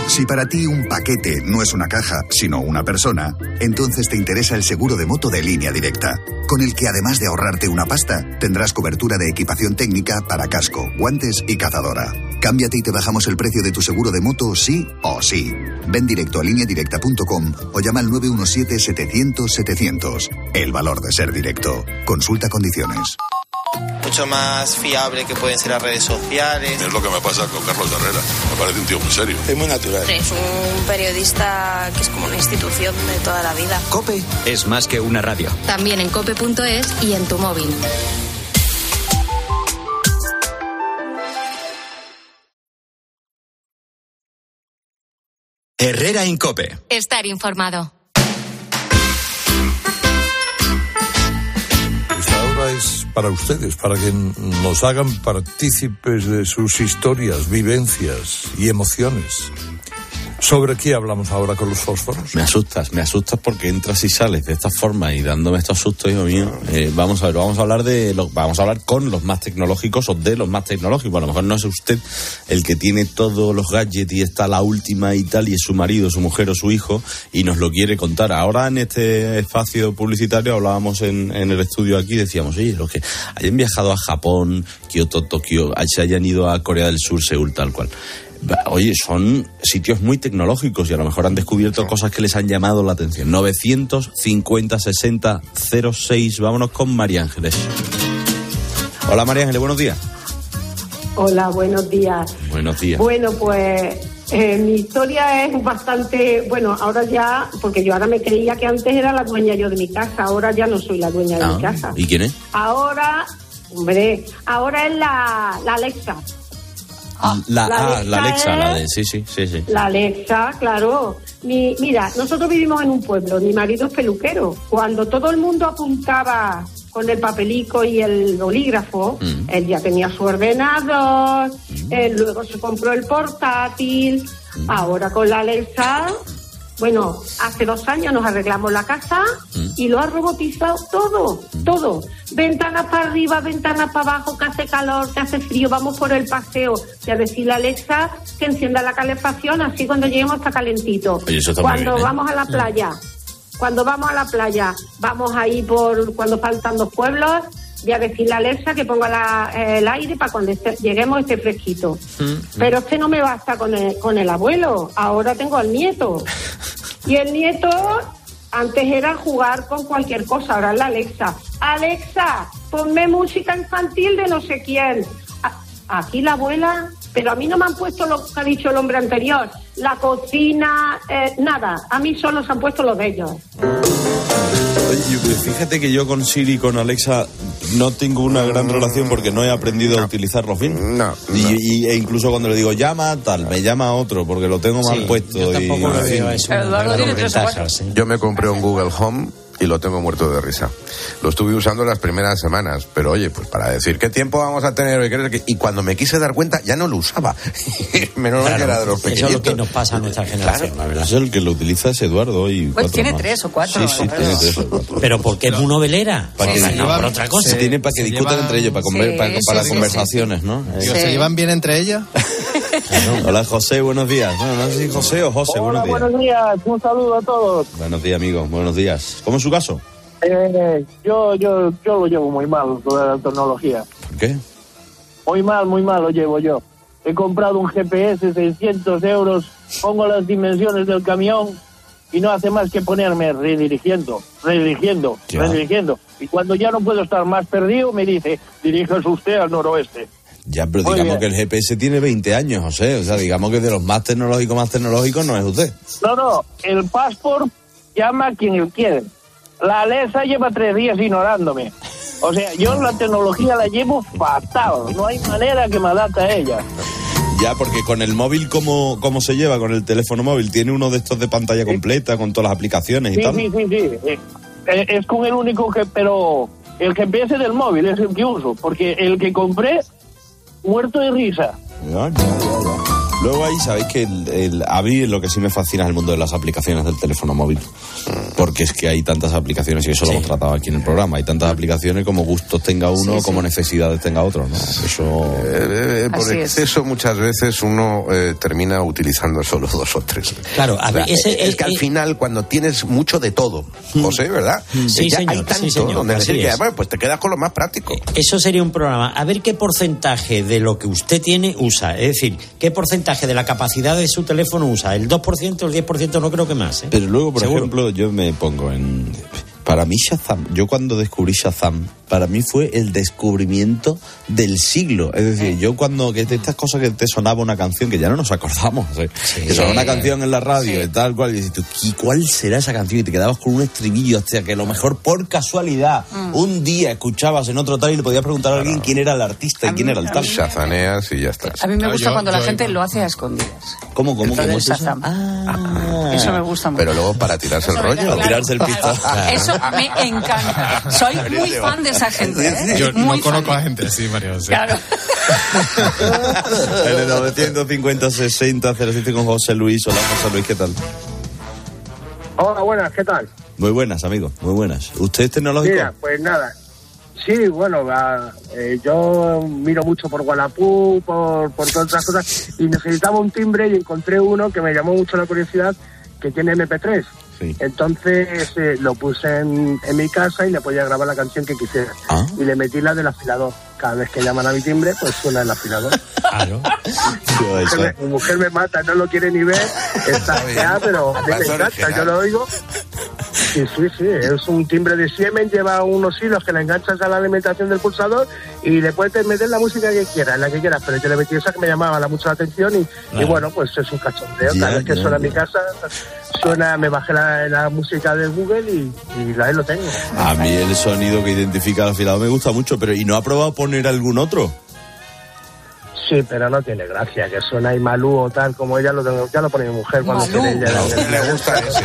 Si para ti un paquete no es una caja, sino una persona, entonces te interesa el seguro de moto de línea directa, con el que además de ahorrarte una pasta, tendrás cobertura de equipación técnica para casco, guantes y cazadora. Cámbiate y te bajamos el precio de tu seguro de moto sí o sí. Ven directo a lineadirecta.com o llama al 917-700-700. El valor de ser directo. Consulta condiciones. Mucho más fiable que pueden ser las redes sociales. Es lo que me pasa con Carlos Herrera. Me parece un tío muy serio. Es muy natural. Es un periodista que es como una institución de toda la vida. Cope es más que una radio. También en cope.es y en tu móvil. Herrera en Cope. Estar informado. Esta hora es para ustedes, para que nos hagan partícipes de sus historias, vivencias y emociones. ¿Sobre qué hablamos ahora con los fósforos? Me asustas, me asustas porque entras y sales de esta forma y dándome estos sustos, hijo mío. Eh, vamos a ver, vamos a hablar de, lo- vamos a hablar con los más tecnológicos o de los más tecnológicos. A lo mejor no es usted el que tiene todos los gadgets y está la última y tal y es su marido, su mujer o su hijo y nos lo quiere contar. Ahora en este espacio publicitario hablábamos en, en el estudio aquí, decíamos, oye, los que hayan viajado a Japón, Kioto, Tokio, se hayan ido a Corea del Sur, Seúl, tal cual. Oye, son sitios muy tecnológicos y a lo mejor han descubierto cosas que les han llamado la atención. 950 60 06. Vámonos con María Ángeles. Hola María Ángeles, buenos días. Hola, buenos días. Buenos días. Bueno, pues eh, mi historia es bastante, bueno, ahora ya, porque yo ahora me creía que antes era la dueña yo de mi casa, ahora ya no soy la dueña de mi Ah, casa. ¿Y quién es? Ahora, hombre, ahora es la, la Alexa. La, la ah, la Alexa Alexa, la de. Sí, sí, sí, sí. La Alexa, claro. Mi, mira, nosotros vivimos en un pueblo, mi marido es peluquero. Cuando todo el mundo apuntaba con el papelico y el bolígrafo, Mm. él ya tenía su ordenador, él luego se compró el portátil, Mm. ahora con la Alexa, bueno, hace dos años nos arreglamos la casa Mm. y lo ha robotizado todo, todo. Ventanas para arriba, ventanas para abajo, que hace calor, que hace frío, vamos por el paseo. Y a decirle a Alexa que encienda la calefacción, así cuando lleguemos está calentito. Oye, eso está muy cuando bien, ¿eh? vamos a la playa, cuando vamos a la playa, vamos ahí por cuando faltan dos pueblos, y a decirle a Alexa que ponga la- el aire para cuando lleguemos esté fresquito. Pero es que no me basta con el, con el abuelo, ahora tengo al nieto. Y el nieto antes era jugar con cualquier cosa, ahora es la Alexa. Alexa, ponme música infantil de no sé quién. A- Aquí la abuela, pero a mí no me han puesto lo que ha dicho el hombre anterior. La cocina, eh, nada. A mí solo se han puesto los de ellos. Fíjate que yo con Siri y con Alexa no tengo una gran relación porque no he aprendido a utilizarlos bien. No, Y, y- e incluso cuando le digo llama tal, me llama otro porque lo tengo mal Sí, puesto. yo y, lo veo eso. Yo me compré un Google Home y lo tengo muerto de risa. Lo estuve usando las primeras semanas, pero oye, pues para decir qué tiempo vamos a tener y cuando me quise dar cuenta ya no lo usaba. Menos mal que era de los eso es pequeñitos. lo que nos pasa a nuestra generación, la verdad. Es el que lo utiliza es Eduardo y Pues tiene más. tres o cuatro, Sí, sí, ¿no? tiene tres o cuatro. Pero porque es muy novelera. Para que, no, por otra cosa. Se tiene para que discutan entre ellos, para, conver- Sí, para, sí, para sí, conversaciones, ¿no? Eh, ¿Se llevan bien entre ellas? Hola José, buenos días. Bueno, no sé si José o José, buenos días. Buenos días, un saludo a todos. Buenos días, amigos, buenos días. ¿Cómo es su caso? Eh, yo, yo, yo lo llevo muy mal, toda la tecnología. ¿Por qué? Muy mal, muy mal lo llevo yo. He comprado un GPS 600 euros, pongo las dimensiones del camión y no hace más que ponerme redirigiendo, redirigiendo, Ya. redirigiendo. Y cuando ya no puedo estar más perdido, me dice, diríjase usted al noroeste. Ya, pero Muy digamos bien. que el GPS tiene 20 años, José. O sea, digamos que de los más tecnológicos, más tecnológicos no es usted. No, no, el passport llama a quien él quiere. La Alexa lleva tres días ignorándome. O sea, yo la tecnología la llevo fatal. No hay manera que me adapte a ella. Ya, porque con el móvil, ¿cómo, ¿cómo se lleva? Con el teléfono móvil. ¿Tiene uno de estos de pantalla completa con todas las aplicaciones y Sí, tal? sí, sí, sí. Eh, eh, Es con el único que... Pero el GPS del móvil es el que uso. Porque el que compré, muerto de risa. Ya, ya, ya. Luego ahí sabéis que el- el- a mí lo que sí me fascina es el mundo de las aplicaciones del teléfono móvil. Porque es que hay tantas aplicaciones, y eso lo hemos tratado aquí en el programa, hay tantas aplicaciones como gustos tenga uno, Sí, sí. como necesidades tenga otro, ¿no? Eso... Eh, eh, por Así es. exceso muchas veces uno eh, termina utilizando solo dos o tres. Claro, a O sea, ver, ese- es que al eh, final cuando tienes mucho de todo, José, ¿verdad? Sí, Eh, ya señor, hay sí, tanto señor, donde decir que es. bueno, pues te quedas con lo más práctico. Eso sería un programa. A ver qué porcentaje de lo que usted tiene usa. Es decir, qué porcentaje de la capacidad de su teléfono usa. El 2%, el 10%, no creo que más. ¿eh? Pero luego, por Seguro. ejemplo, yo me pongo en... Para mí Shazam, yo cuando descubrí Shazam, para mí fue el descubrimiento del siglo. Es decir, yo cuando, que de estas cosas que te sonaba una canción, que ya no nos acordamos, ¿eh? que sonaba una canción en la radio y tal cual, y dices tú, ¿y cuál será esa canción? Y te quedabas con un estribillo hasta que a lo mejor por casualidad, Mm. un día escuchabas en otro tal y le podías preguntar a alguien quién era el artista y quién era el tal. Shazaneas y ya está. A mí me gusta Yo- cuando la yo- gente lo hace a escondidas. ¿Cómo, cómo, cómo es eso? Shazam. Ah. Eso me gusta mucho. Pero luego para tirarse el rollo. Para tirarse el pistón. Eso me encanta. Soy muy fan de esa gente. ¿eh? Yo Muy no conozco a gente así, María José. Claro. En el 950 60 07 con José Luis. Hola, José Luis, ¿qué tal? Hola, buenas, ¿qué tal? Muy buenas, amigo, muy buenas. ¿Usted es tecnológico? Mira, pues nada. Sí, bueno, va, eh, yo miro mucho por Wallapop, por, por todas otras cosas, y necesitaba un timbre y encontré uno que me llamó mucho la curiosidad, que tiene MP3. Entonces eh, lo puse en, en mi casa y le podía grabar la canción que quisiera. Ah. Y le metí la del afilador. Cada vez que llaman a mi timbre, pues suena el afilador. Claro. Mi mujer, me, mata, no lo quiere ni ver, está fea, pero a mí me encanta, yo lo oigo. Sí, sí, sí, es un timbre de Siemens, lleva unos hilos que le enganchas a la alimentación del pulsador y le puedes meter la música que quieras, la que quieras, pero yo le metí esa que me llamaba la- mucho la atención y, bueno, pues es un cachondeo. Cada vez que ya, suena en ya. mi casa, suena, me bajé la, la música de Google y, y la ahí lo tengo. A mí el sonido que identifica al afilado me gusta mucho, pero ¿y no ha probado poner algún otro? Sí, pero no tiene gracia, que suena ahí Malú o tal, como ella lo tengo, ya lo pone mi mujer cuando Malú. quiere ella. No, le gusta ese.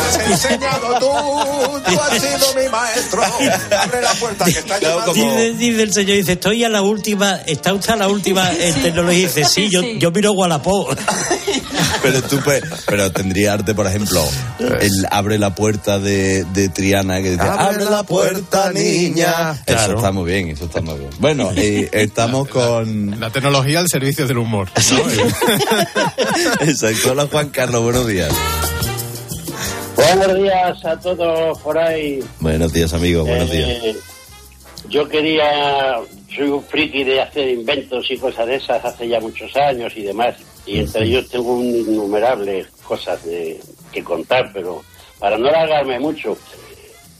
Has enseñado tú, tú has sido mi maestro. Abre la puerta que está llamando. Dice, dice el señor, dice, estoy a la última, está usted a la última en tecnología. Dice, sí, yo, yo miro Wallapop. Pero tú puedes, pero tendría arte, por ejemplo, el abre la puerta de, de Triana, que dice, abre la puerta, niña. Eso Claro. está muy bien, eso está muy bien. Bueno, eh, estamos con... La tecnología al servicio del humor. ¿no? Exacto, hola Juan Carlos, buenos días. Buenos días a todos por ahí. Buenos días, amigo, buenos Eh, días. Yo quería, soy un friki de hacer inventos y cosas de esas hace ya muchos años y demás. Y entre ellos tengo un innumerables cosas de, que contar, pero para no alargarme mucho,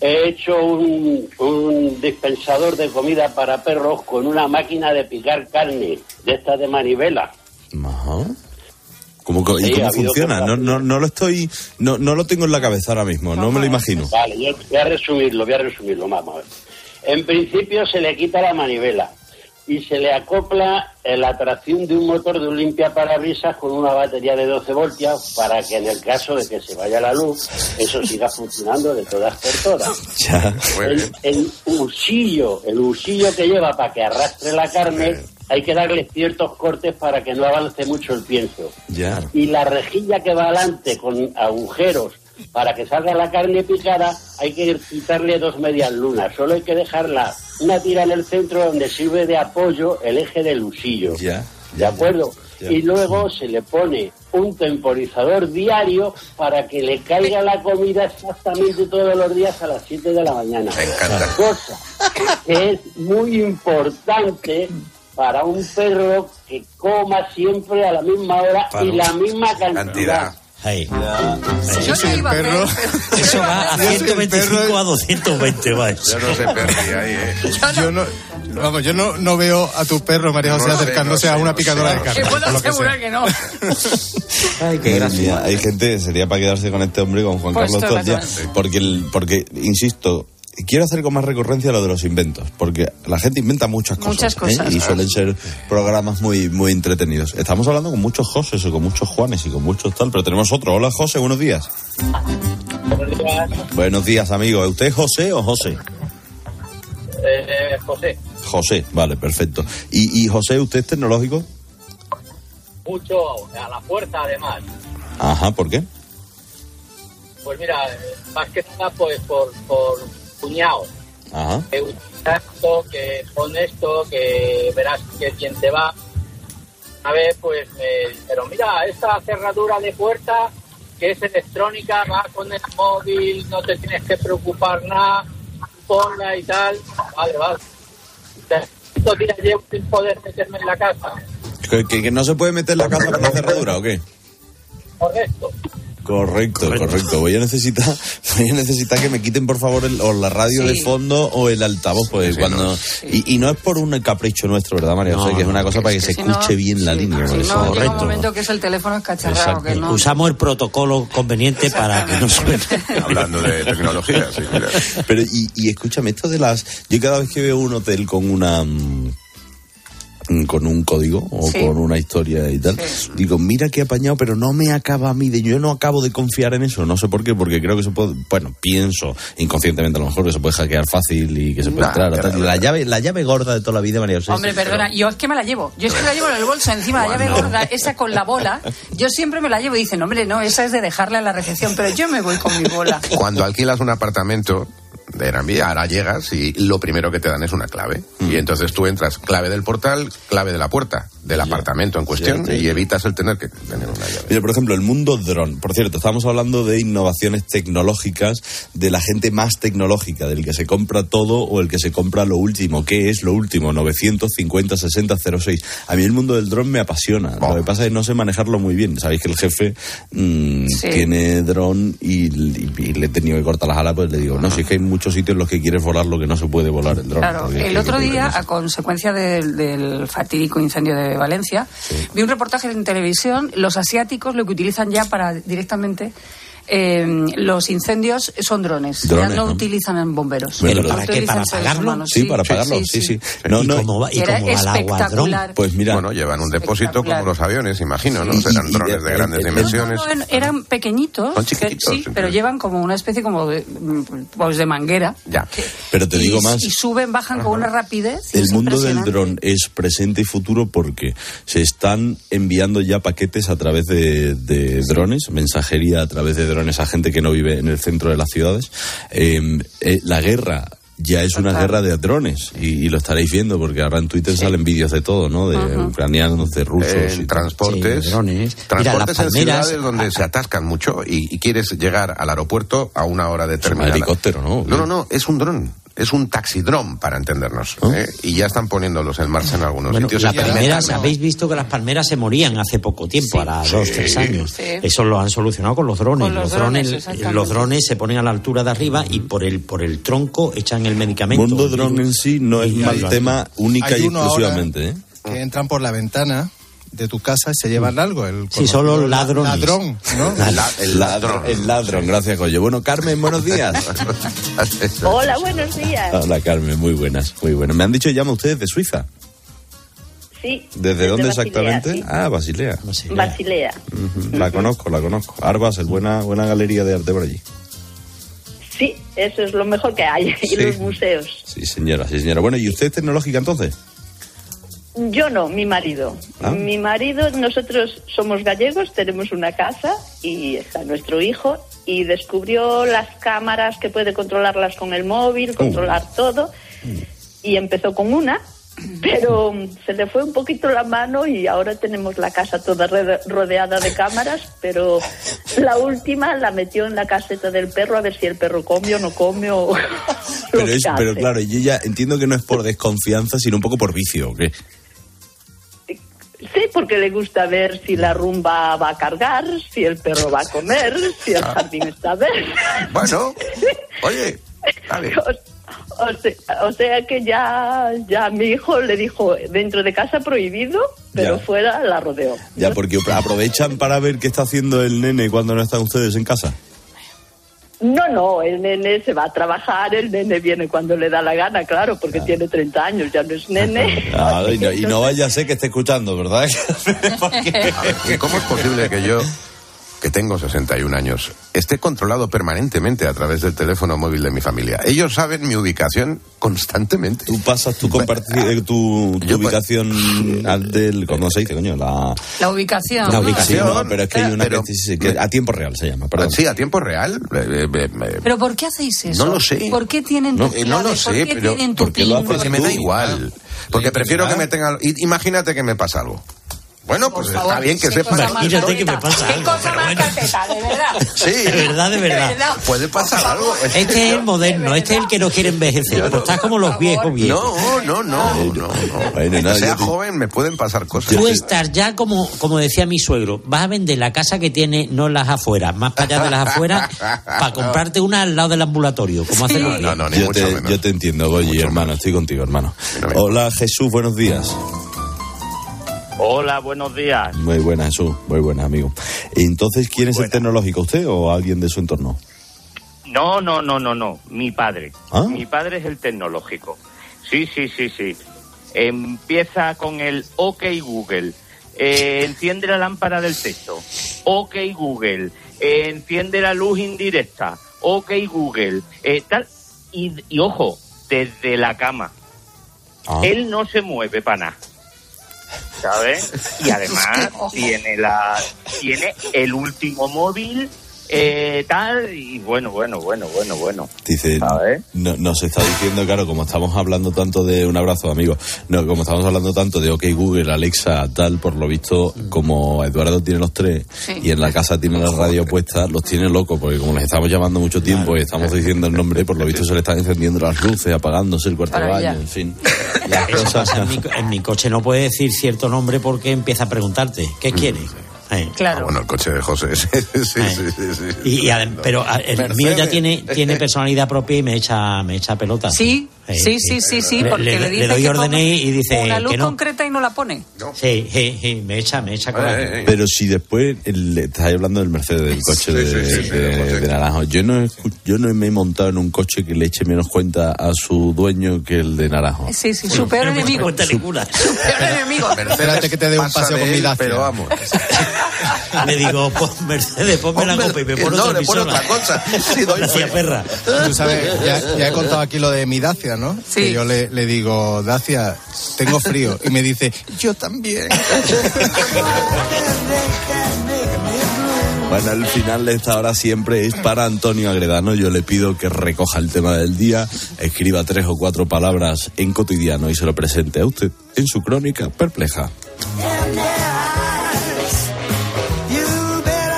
he hecho un, un dispensador de comida para perros con una máquina de picar carne, de estas de manivela. Ajá. ¿Cómo, ¿Y Sí, cómo funciona? No, no, no lo estoy, no, no lo tengo en la cabeza ahora mismo, no me lo imagino. Vale, yo voy a resumirlo, voy a resumirlo, vamos a ver. En principio se le quita la manivela y se le acopla eh, la tracción de un motor de un limpiaparabrisas con una batería de 12 voltios para que en el caso de que se vaya la luz, eso siga funcionando de todas por todas. Ya. El, el usillo, el usillo que lleva para que arrastre la carne, hay que darle ciertos cortes para que no avance mucho el pienso Ya. y la rejilla que va adelante con agujeros para que salga la carne picada, hay que quitarle dos medias lunas. Solo hay que dejarla una tira en el centro donde sirve de apoyo el eje del usillo. Ya. ¿De acuerdo? Ya. Y luego se le pone un temporizador diario para que le caiga la comida exactamente todos los días a las 7 de la mañana. Me encanta. Cosa que es muy importante para un perro que coma siempre a la misma hora Para y la misma cantidad. Cantidad. Ahí. Yo soy el perro. Eso va a Yo soy el 125 perro. a 220, va eso. Yo no sé Perry ahí, eh. Yo no, vamos, yo no, no veo a tu perro, María José, No acercándose no a una picadora sé, de carne. Te puedo que asegurar que no. Ay, qué gracia. hay gente, sería para quedarse con este hombre, con Juan Pues Carlos todo el día. totalmente. Porque, el- porque, insisto, quiero hacer con más recurrencia lo de los inventos, porque la gente inventa muchas cosas. Muchas ¿eh? Y suelen ser programas muy, muy entretenidos. Estamos hablando con muchos José o con muchos Juanes y con muchos tal, pero tenemos otro. Hola José, buenos días. Buenos días, Buenos días, amigo. ¿Usted es José o José? eh, José. José, vale, perfecto. ¿Y, y José, usted es tecnológico? Mucho, a la fuerza además. Ajá, ¿por qué? Pues mira, eh, más que nada pues por, por cuñado. Ajá. Que esto, que pon esto, que verás que bien te va. A ver, pues, me- pero mira, esta cerradura de puerta que es electrónica, va con el móvil, no te tienes que preocupar nada, ponla y tal. Vale, vale. Estos días llevo sin poder meterme en la casa. ¿Que, que- que no se puede meter la casa por la cerradura o qué? Correcto. Correcto, correcto. Voy a necesitar, voy a necesitar que me quiten por favor el- o la radio de fondo o el altavoz, pues cuando y, y no es por un capricho nuestro, ¿verdad, María? No, José? que es una cosa para que que se si no- escuche bien la línea. Si no, llega un momento que es el teléfono escacharrado, que no. Usamos el protocolo conveniente para que no suene. Hablando de tecnología, sí, mira. Pero y, y escúchame, esto de las yo cada vez que veo un hotel con una mm, con un código o Sí. con una historia y tal, digo, mira qué apañado, pero no me acaba a mí de yo no acabo de confiar en eso, no sé por qué, porque creo que se puede, bueno, pienso inconscientemente a lo mejor que se puede hackear fácil y que se puede Nah, entrar. claro, tal. la llave la llave gorda de toda la vida, María José. Hombre, perdona, yo es que me la llevo. Yo es que la llevo en el bolso encima, la llave gorda, esa con la bola. Yo siempre me la llevo y dicen, hombre, no, esa es de dejarla en la recepción, pero yo me voy con mi bola. Cuando alquilas un apartamento de Airbnb, ahora llegas y lo primero que te dan es una clave. Mm. Y entonces tú entras clave del portal, clave de la puerta del apartamento en cuestión y evitas el tener que tener una llave. Mira, por ejemplo, el mundo dron. Por cierto, estamos hablando de innovaciones tecnológicas, de la gente más tecnológica, del que se compra todo o el que se compra lo último. ¿Qué es lo último? 950, 60, 06. A mí el mundo del dron me apasiona. Lo que pasa es que no sé manejarlo muy bien. Sabéis que el jefe mm, Sí. tiene dron y, y- y le he tenido que cortar las alas, pues le digo, no, si es que hay muchos sitios en los que quieres volar lo que no se puede volar el dron. Claro, el otro día, a consecuencia del, del fatídico incendio de Valencia, vi un reportaje en televisión, los asiáticos lo que utilizan ya para directamente... eh, los incendios son drones, Drones, ya no, ¿no? utilizan bomberos. ¿Pero No para qué? ¿Para apagarlo? Sí, para apagarlo, sí, sí. No, ¿Y no, cómo va, y Era cómo va el agua al dron? espectacular. Pues mira, Bueno, llevan un depósito como los aviones, imagino, ¿no? Serán y- drones y- de grandes y- dimensiones. No, no, eran pequeñitos, Son chiquititos, sí, pero llevan como una especie como de, pues de manguera. Ya. pero te y, digo más. y suben, bajan con una rapidez. El mundo del dron es presente y futuro porque se están enviando ya paquetes a través de, de drones, mensajería a través de drones a gente que no vive en el centro de las ciudades. Eh, eh, la guerra ya es una guerra de drones y, y lo estaréis viendo porque ahora en Twitter salen vídeos de todo, ¿no? De ucranianos, de rusos. En y- transportes, Sí, drones. Transportes en palmeras- ciudades donde se atascan mucho y, y quieres llegar al aeropuerto a una hora Es un determinada. helicóptero, ¿no? No, no, no, es un dron. Es un taxidrón, para entendernos. ¿eh? Y ya están poniéndolos en marcha en algunos Bueno, sitios. las habéis visto que las palmeras se morían hace poco tiempo, ahora dos, tres años. Sí. Eso lo han solucionado con los drones. Con los drones, drones, exactamente. los drones se ponen a la altura de arriba y por el por el tronco echan el medicamento. mundo el dron en sí no es mal tema única Hay y exclusivamente. ¿eh? que entran por la ventana de tu casa y se llevan algo. El Sí, solo. Ladrón, ¿no? La- el ladrón. El ladrón, gracias, Coyo. Bueno, Carmen, buenos días. Hola, buenos días. Hola, Carmen, muy buenas, muy buenas. Me han dicho que llaman ustedes de Suiza. Sí. ¿Desde dónde Basilea, exactamente? sí. Ah, Basilea. Basilea. La conozco, la conozco. Arbas, buena, buena galería de arte por allí. Sí, eso es lo mejor que hay. Y Sí. los museos. Sí, señora, sí, señora. Bueno, ¿y usted es tecnológica entonces? Yo no, mi marido. Ah. Mi marido, nosotros somos gallegos, tenemos una casa y está nuestro hijo y descubrió las cámaras que puede controlarlas con el móvil, controlar todo y empezó con una, pero se le fue un poquito la mano y ahora tenemos la casa toda rodeada de cámaras, pero la última la metió en la caseta del perro a ver si el perro come o no come o Pero, es, claro, yo ya entiendo que no es por desconfianza, sino un poco por vicio, ¿o qué? Sí, porque le gusta ver si la rumba va a cargar, si el perro va a comer, si el jardín está verde. Bueno, oye, vale. O, o sea, o sea que ya, ya mi hijo le dijo dentro de casa prohibido, pero Ya. fuera la rodeó. Ya, porque aprovechan para ver qué está haciendo el nene cuando no están ustedes en casa. No, no, el nene se va a trabajar, el nene viene cuando le da la gana, claro, porque tiene 30 años, ya no es nene. Ah, y, no, y no vaya a ser que esté escuchando, ¿verdad? ¿Y ¿Cómo es posible que yo que tengo 61 años, esté controlado permanentemente a través del teléfono móvil de mi familia. Ellos saben mi ubicación constantemente. Tú pasas tu, comparti- tu, tu ubicación al del... ¿Cómo se dice, coño? La, La ubicación. la ubicación. no, pero es que hay una Pero- que, sí, que a tiempo real se llama. Perdón. Sí, a tiempo real. Eh, eh, eh, ¿Pero por qué hacéis eso? No lo sé. ¿Por qué tienen No, tu eh, no lo sé, ¿Por qué pero tienen tu ¿por qué lo haces? Porque me da igual. Porque prefiero que me tengan... i- Imagínate que me pasa algo. Bueno, pues favor, está bien que sepa... Imagínate que me pasa ¿Qué cosa más cateta, de verdad? Sí. De verdad, de verdad. Puede pasar algo. Este es el moderno, este es el que no quiere envejecer. Pero estás como los viejos viejos. No, no, no, no, no. Bueno, sea te- joven me pueden pasar cosas. Tú estás ya como, como decía mi suegro, vas a vender la casa que tiene, no las afueras, más para allá de las afueras, para comprarte una al lado del ambulatorio, como hacen los No, no, ni yo, mucho te, menos. yo te entiendo, Goyi, hermano. Estoy contigo, hermano. Hola, Jesús, buenos días. Hola, buenos días. Muy buenas, Jesús. Muy buenas, amigo. Entonces, ¿quién es el tecnológico? ¿Usted o alguien de su entorno? No, no, no, no, no. Mi padre. ¿Ah? Mi padre es el tecnológico. Sí, sí, sí, sí. Empieza con el OK Google. Eh, enciende la lámpara del texto. OK Google. Eh, enciende la luz indirecta. OK Google. Eh, tal. Y, y ojo, desde la cama. Ah. Él no se mueve para nada. ¿Sabes? Y además tiene la tiene el último móvil eh, tal y bueno, bueno, bueno, bueno, bueno. Dice, no, nos está diciendo, claro, como estamos hablando tanto de un abrazo, amigo, no, como estamos hablando tanto de OK Google, Alexa, tal, por lo visto, como Eduardo tiene los tres Sí. y en la casa tiene la radio puesta, los tiene locos, porque como les estamos llamando mucho tiempo y estamos diciendo el nombre, por lo visto se le están encendiendo las luces, apagándose el cuarto de baño, en fin. Las cosas. en, mi, en mi coche no puede decir cierto nombre porque empieza a preguntarte, ¿qué quiere? Eh. Claro. Ah, bueno, el coche de José. Sí, sí, sí, sí, sí. Y, pero a- el Mercedes. mío ya tiene, tiene personalidad propia y me echa, me echa pelota. Sí, Eh, sí, sí, sí, sí, porque le, le, le doy y dice una luz que no. concreta y no la pone. Sí, sí, sí, me echa, me echa coraje. Pero si después el, estáis hablando del Mercedes, del coche de, de- de Naranjo, yo no, yo no me he montado en un coche que le eche menos cuenta a su dueño que el de Naranjo. Sí, sí, su peor enemigo. Su peor enemigo. Espérate que te dé un paseo de con mi. Pero vamos. Le digo, pues Mercedes, ponme la copa y me pone no, otra le pone otra cosa. Sí, doy Gracias, perra. Tú sabes, ya, ya he contado aquí lo de mi Dacia, ¿no? Sí. Que yo le, le digo, Dacia, tengo frío. Y me dice, yo también. Bueno, el final de esta hora siempre es para Antonio Agredano. Yo le pido que recoja el tema del día, escriba tres o cuatro palabras en cotidiano y se lo presente a usted en su crónica perpleja.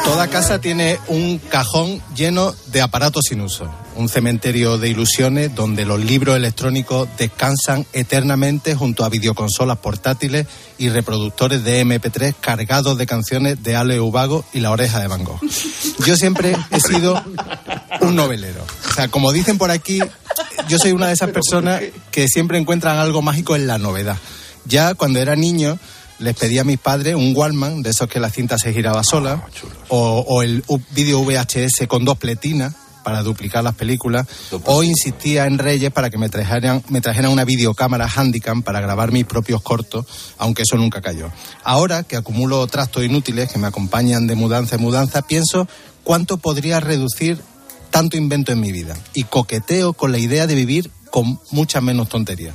Toda casa tiene un cajón lleno de aparatos sin uso. Un cementerio de ilusiones donde los libros electrónicos descansan eternamente junto a videoconsolas portátiles y reproductores de MP3 cargados de canciones de Ale Ubago y La Oreja de Van Gogh. Yo siempre he sido un novelero. O sea, como dicen por aquí, yo soy una de esas personas que siempre encuentran algo mágico en la novedad. Ya cuando era niño les pedí a mis padres un Wallman, de esos que la cinta se giraba sola, o, o el vídeo VHS con dos pletinas para duplicar las películas, o insistía en Reyes para que me trajeran, me trajeran una videocámara Handycam para grabar mis propios cortos, aunque eso nunca cayó. Ahora que acumulo trastos inútiles que me acompañan de mudanza en mudanza, pienso cuánto podría reducir tanto invento en mi vida y coqueteo con la idea de vivir con mucha menos tontería.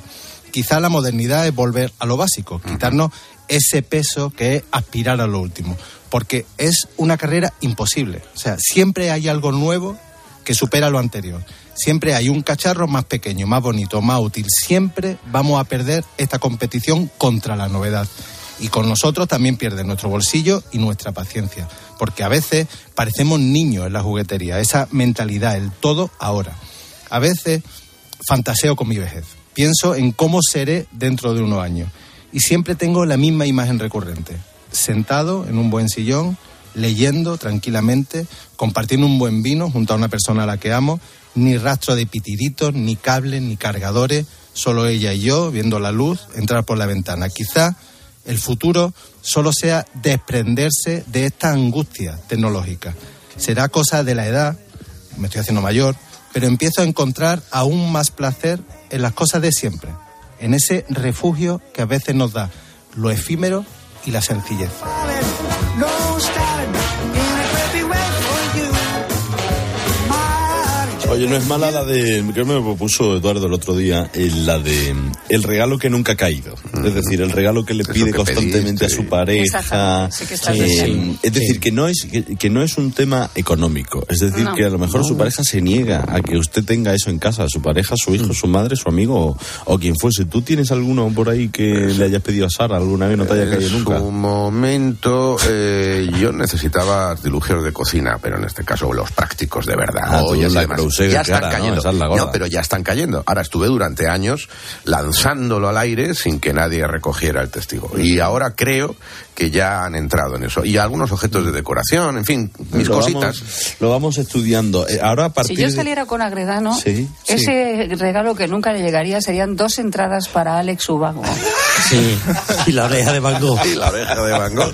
Quizá la modernidad es volver a lo básico, quitarnos ese peso que es aspirar a lo último, porque es una carrera imposible. O sea, siempre hay algo nuevo que supera lo anterior. Siempre hay un cacharro más pequeño, más bonito, más útil. Siempre vamos a perder esta competición contra la novedad. Y con nosotros también pierde nuestro bolsillo y nuestra paciencia. Porque a veces parecemos niños en la juguetería, esa mentalidad, el todo ahora. A veces fantaseo con mi vejez. Pienso en cómo seré dentro de unos años. Y siempre tengo la misma imagen recurrente. Sentado en un buen sillón, leyendo tranquilamente, compartiendo un buen vino junto a una persona a la que amo, ni rastro de pitiritos, ni cables, ni cargadores, solo ella y yo viendo la luz entrar por la ventana. Quizá el futuro solo sea desprenderse de esta angustia tecnológica. Será cosa de la edad, me estoy haciendo mayor, pero empiezo a encontrar aún más placer en las cosas de siempre, en ese refugio que a veces nos da lo efímero y la sencillez. Oye, no es mala la de, que me propuso Eduardo el otro día, eh, la de el regalo que nunca ha caído. Es decir, el regalo que le pide que constantemente a su pareja. Sí Eh, es decir, que no es que, que no es un tema económico. Es decir, No. que a lo mejor su pareja se niega a que usted tenga eso en casa, su pareja, su hijo, su madre, su amigo o, o quien fuese. ¿Tú tienes alguno por ahí que le hayas pedido a Sara alguna vez no te haya caído En nunca? su momento eh, yo necesitaba artilugios de cocina, pero en este caso los prácticos de verdad. Ah, ya están cayendo. Es. No, pero ya están cayendo. Ahora estuve durante años lanzándolo al aire sin que nadie recogiera el testigo. Y ahora creo que ya han entrado en eso. Y algunos objetos de decoración, en fin, mis lo cositas. Vamos, lo vamos estudiando. Eh, ahora a partir Si yo de- saliera con Agredano, Sí, ese regalo que nunca le llegaría serían dos entradas para Alex Ubago. Sí, y la oreja de Van Gogh. Y la oreja de Van Gogh.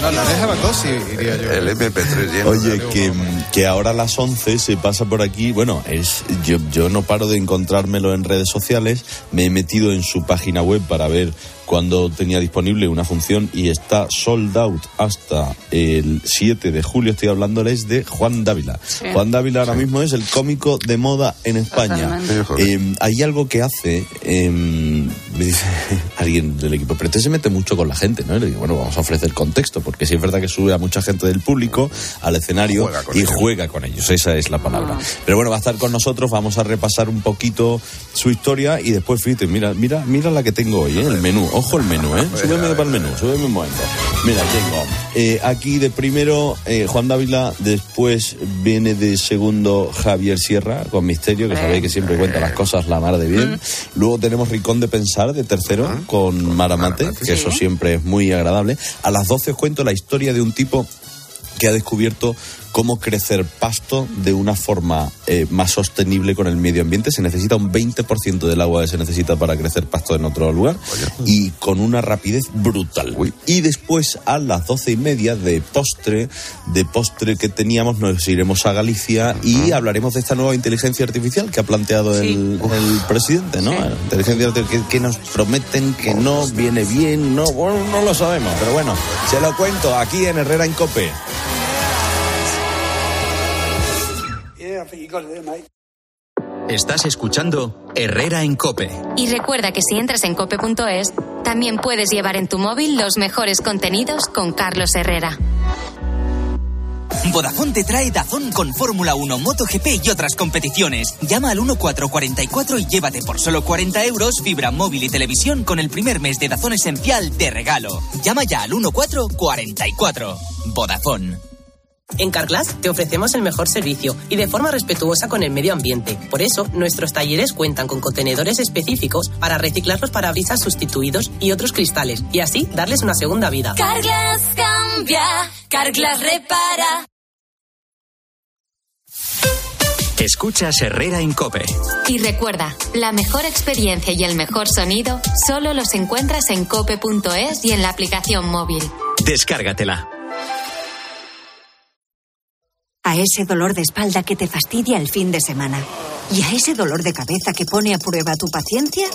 No, la oreja Van Gogh sí iría yo. El MP3 lleno. Oye, que, que ahora a las 11 se pasa por aquí. Bueno, es yo, yo no paro de encontrármelo en redes sociales. Me he metido en su página web para ver cuándo tenía disponible una función y está sold out hasta el 7 de julio. Estoy hablándoles de Juan Dávila. Sí. Juan Dávila ahora mismo es el cómico de moda en España. Eh, hay algo que hace, eh, me dice alguien del equipo, pero este se mete mucho con la gente, ¿no? Y le digo, bueno, vamos a ofrecer contexto, porque sí es verdad que sube a mucha gente del público al escenario Juega y ellos. juega con ellos, esa es la palabra. Pero bueno, va a estar con nosotros, vamos a repasar un poquito su historia y después, fíjate, mira, mira, mira la que tengo hoy, ¿eh? el menú, ojo el menú, ¿eh? Súbeme para el menú, súbeme un momento. Mira, tengo eh, aquí de primero eh, Juan Dávila, después viene de segundo Javier Sierra con Misterio, que sabéis que siempre cuenta las cosas la mar de bien. Luego tenemos Ricón de Pensar de tercero con Maramate, que eso siempre es muy agradable. A las 12 os cuento la historia de un tipo que ha descubierto cómo crecer pasto de una forma eh, más sostenible con el medio ambiente. Se necesita un 20% del agua que se necesita para crecer pasto en otro lugar y con una rapidez brutal. Y después a las doce y media de postre, de postre que teníamos, nos iremos a Galicia y hablaremos de esta nueva inteligencia artificial que ha planteado Sí. el, el presidente, ¿no? Sí. Inteligencia artificial que, que nos prometen que no viene bien, no, bueno, no lo sabemos, pero bueno, se lo cuento aquí en Herrera en Cope. Estás escuchando Herrera en Cope. Y recuerda que si entras en cope.es, también puedes llevar en tu móvil los mejores contenidos con Carlos Herrera. Vodafone te trae Dazón con Fórmula 1, MotoGP y otras competiciones. Llama al 1444 y llévate por solo 40 euros fibra móvil y televisión con el primer mes de Dazón Esencial de regalo. Llama ya al 1444. Vodafone. En Carglass te ofrecemos el mejor servicio y de forma respetuosa con el medio ambiente. Por eso, nuestros talleres cuentan con contenedores específicos para reciclar los parabrisas sustituidos y otros cristales y así darles una segunda vida. Carglass cambia, Carglass repara. Escuchas Herrera en Cope. Y recuerda, la mejor experiencia y el mejor sonido solo los encuentras en cope.es y en la aplicación móvil. Descárgatela. A ese dolor de espalda que te fastidia el fin de semana. Y a ese dolor de cabeza que pone a prueba tu paciencia,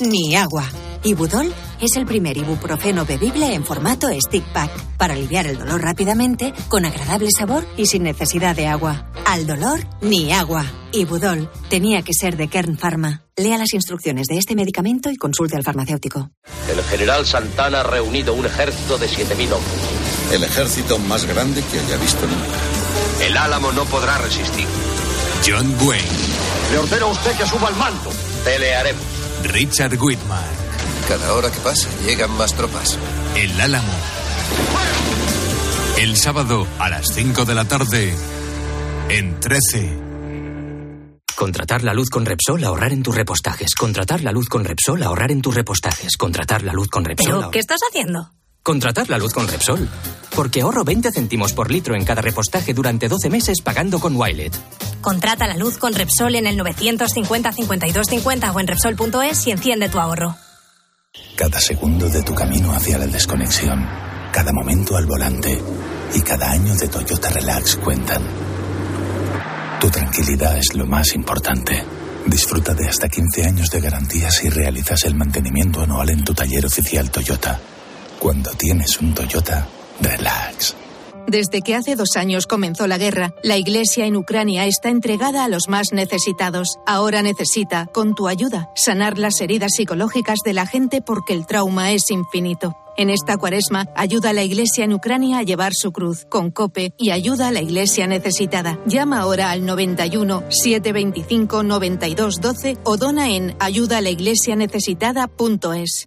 ni agua. Ibudol es el primer ibuprofeno bebible en formato stick pack para aliviar el dolor rápidamente, con agradable sabor y sin necesidad de agua. Al dolor, ni agua. Ibudol tenía que ser de Kern Pharma. Lea las instrucciones de este medicamento y consulte al farmacéutico. El general Santana ha reunido un ejército de 7.000 hombres. El ejército más grande que haya visto nunca. El Álamo no podrá resistir. John Wayne, Le ordeno a usted que suba al mando. Pelearemos. Richard Whitman, Cada hora que pasa llegan más tropas. El Álamo. El sábado a las 5 de la tarde en 13. Contratar la luz con Repsol, ahorrar en tus repostajes. Contratar la luz con Repsol, ahorrar en tus repostajes. Contratar la luz con Repsol. ¿Pero qué estás haciendo? Contratar la luz con Repsol. Porque ahorro 20 céntimos por litro en cada repostaje durante 12 meses pagando con Wilet. Contrata la luz con Repsol en el 950 52 50 o en Repsol.es y enciende tu ahorro. Cada segundo de tu camino hacia la desconexión, cada momento al volante y cada año de Toyota Relax cuentan. Tu tranquilidad es lo más importante. Disfruta de hasta 15 años de garantía si realizas el mantenimiento anual en tu taller oficial Toyota. Cuando tienes un Toyota, relax. Desde que hace dos años comenzó la guerra, la Iglesia en Ucrania está entregada a los más necesitados. Ahora necesita, con tu ayuda, sanar las heridas psicológicas de la gente porque el trauma es infinito. En esta cuaresma, ayuda a la Iglesia en Ucrania a llevar su cruz con COPE y ayuda a la Iglesia necesitada. Llama ahora al 91 725 92 12 o dona en ayudalaiglesianecesitada.es.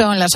Son las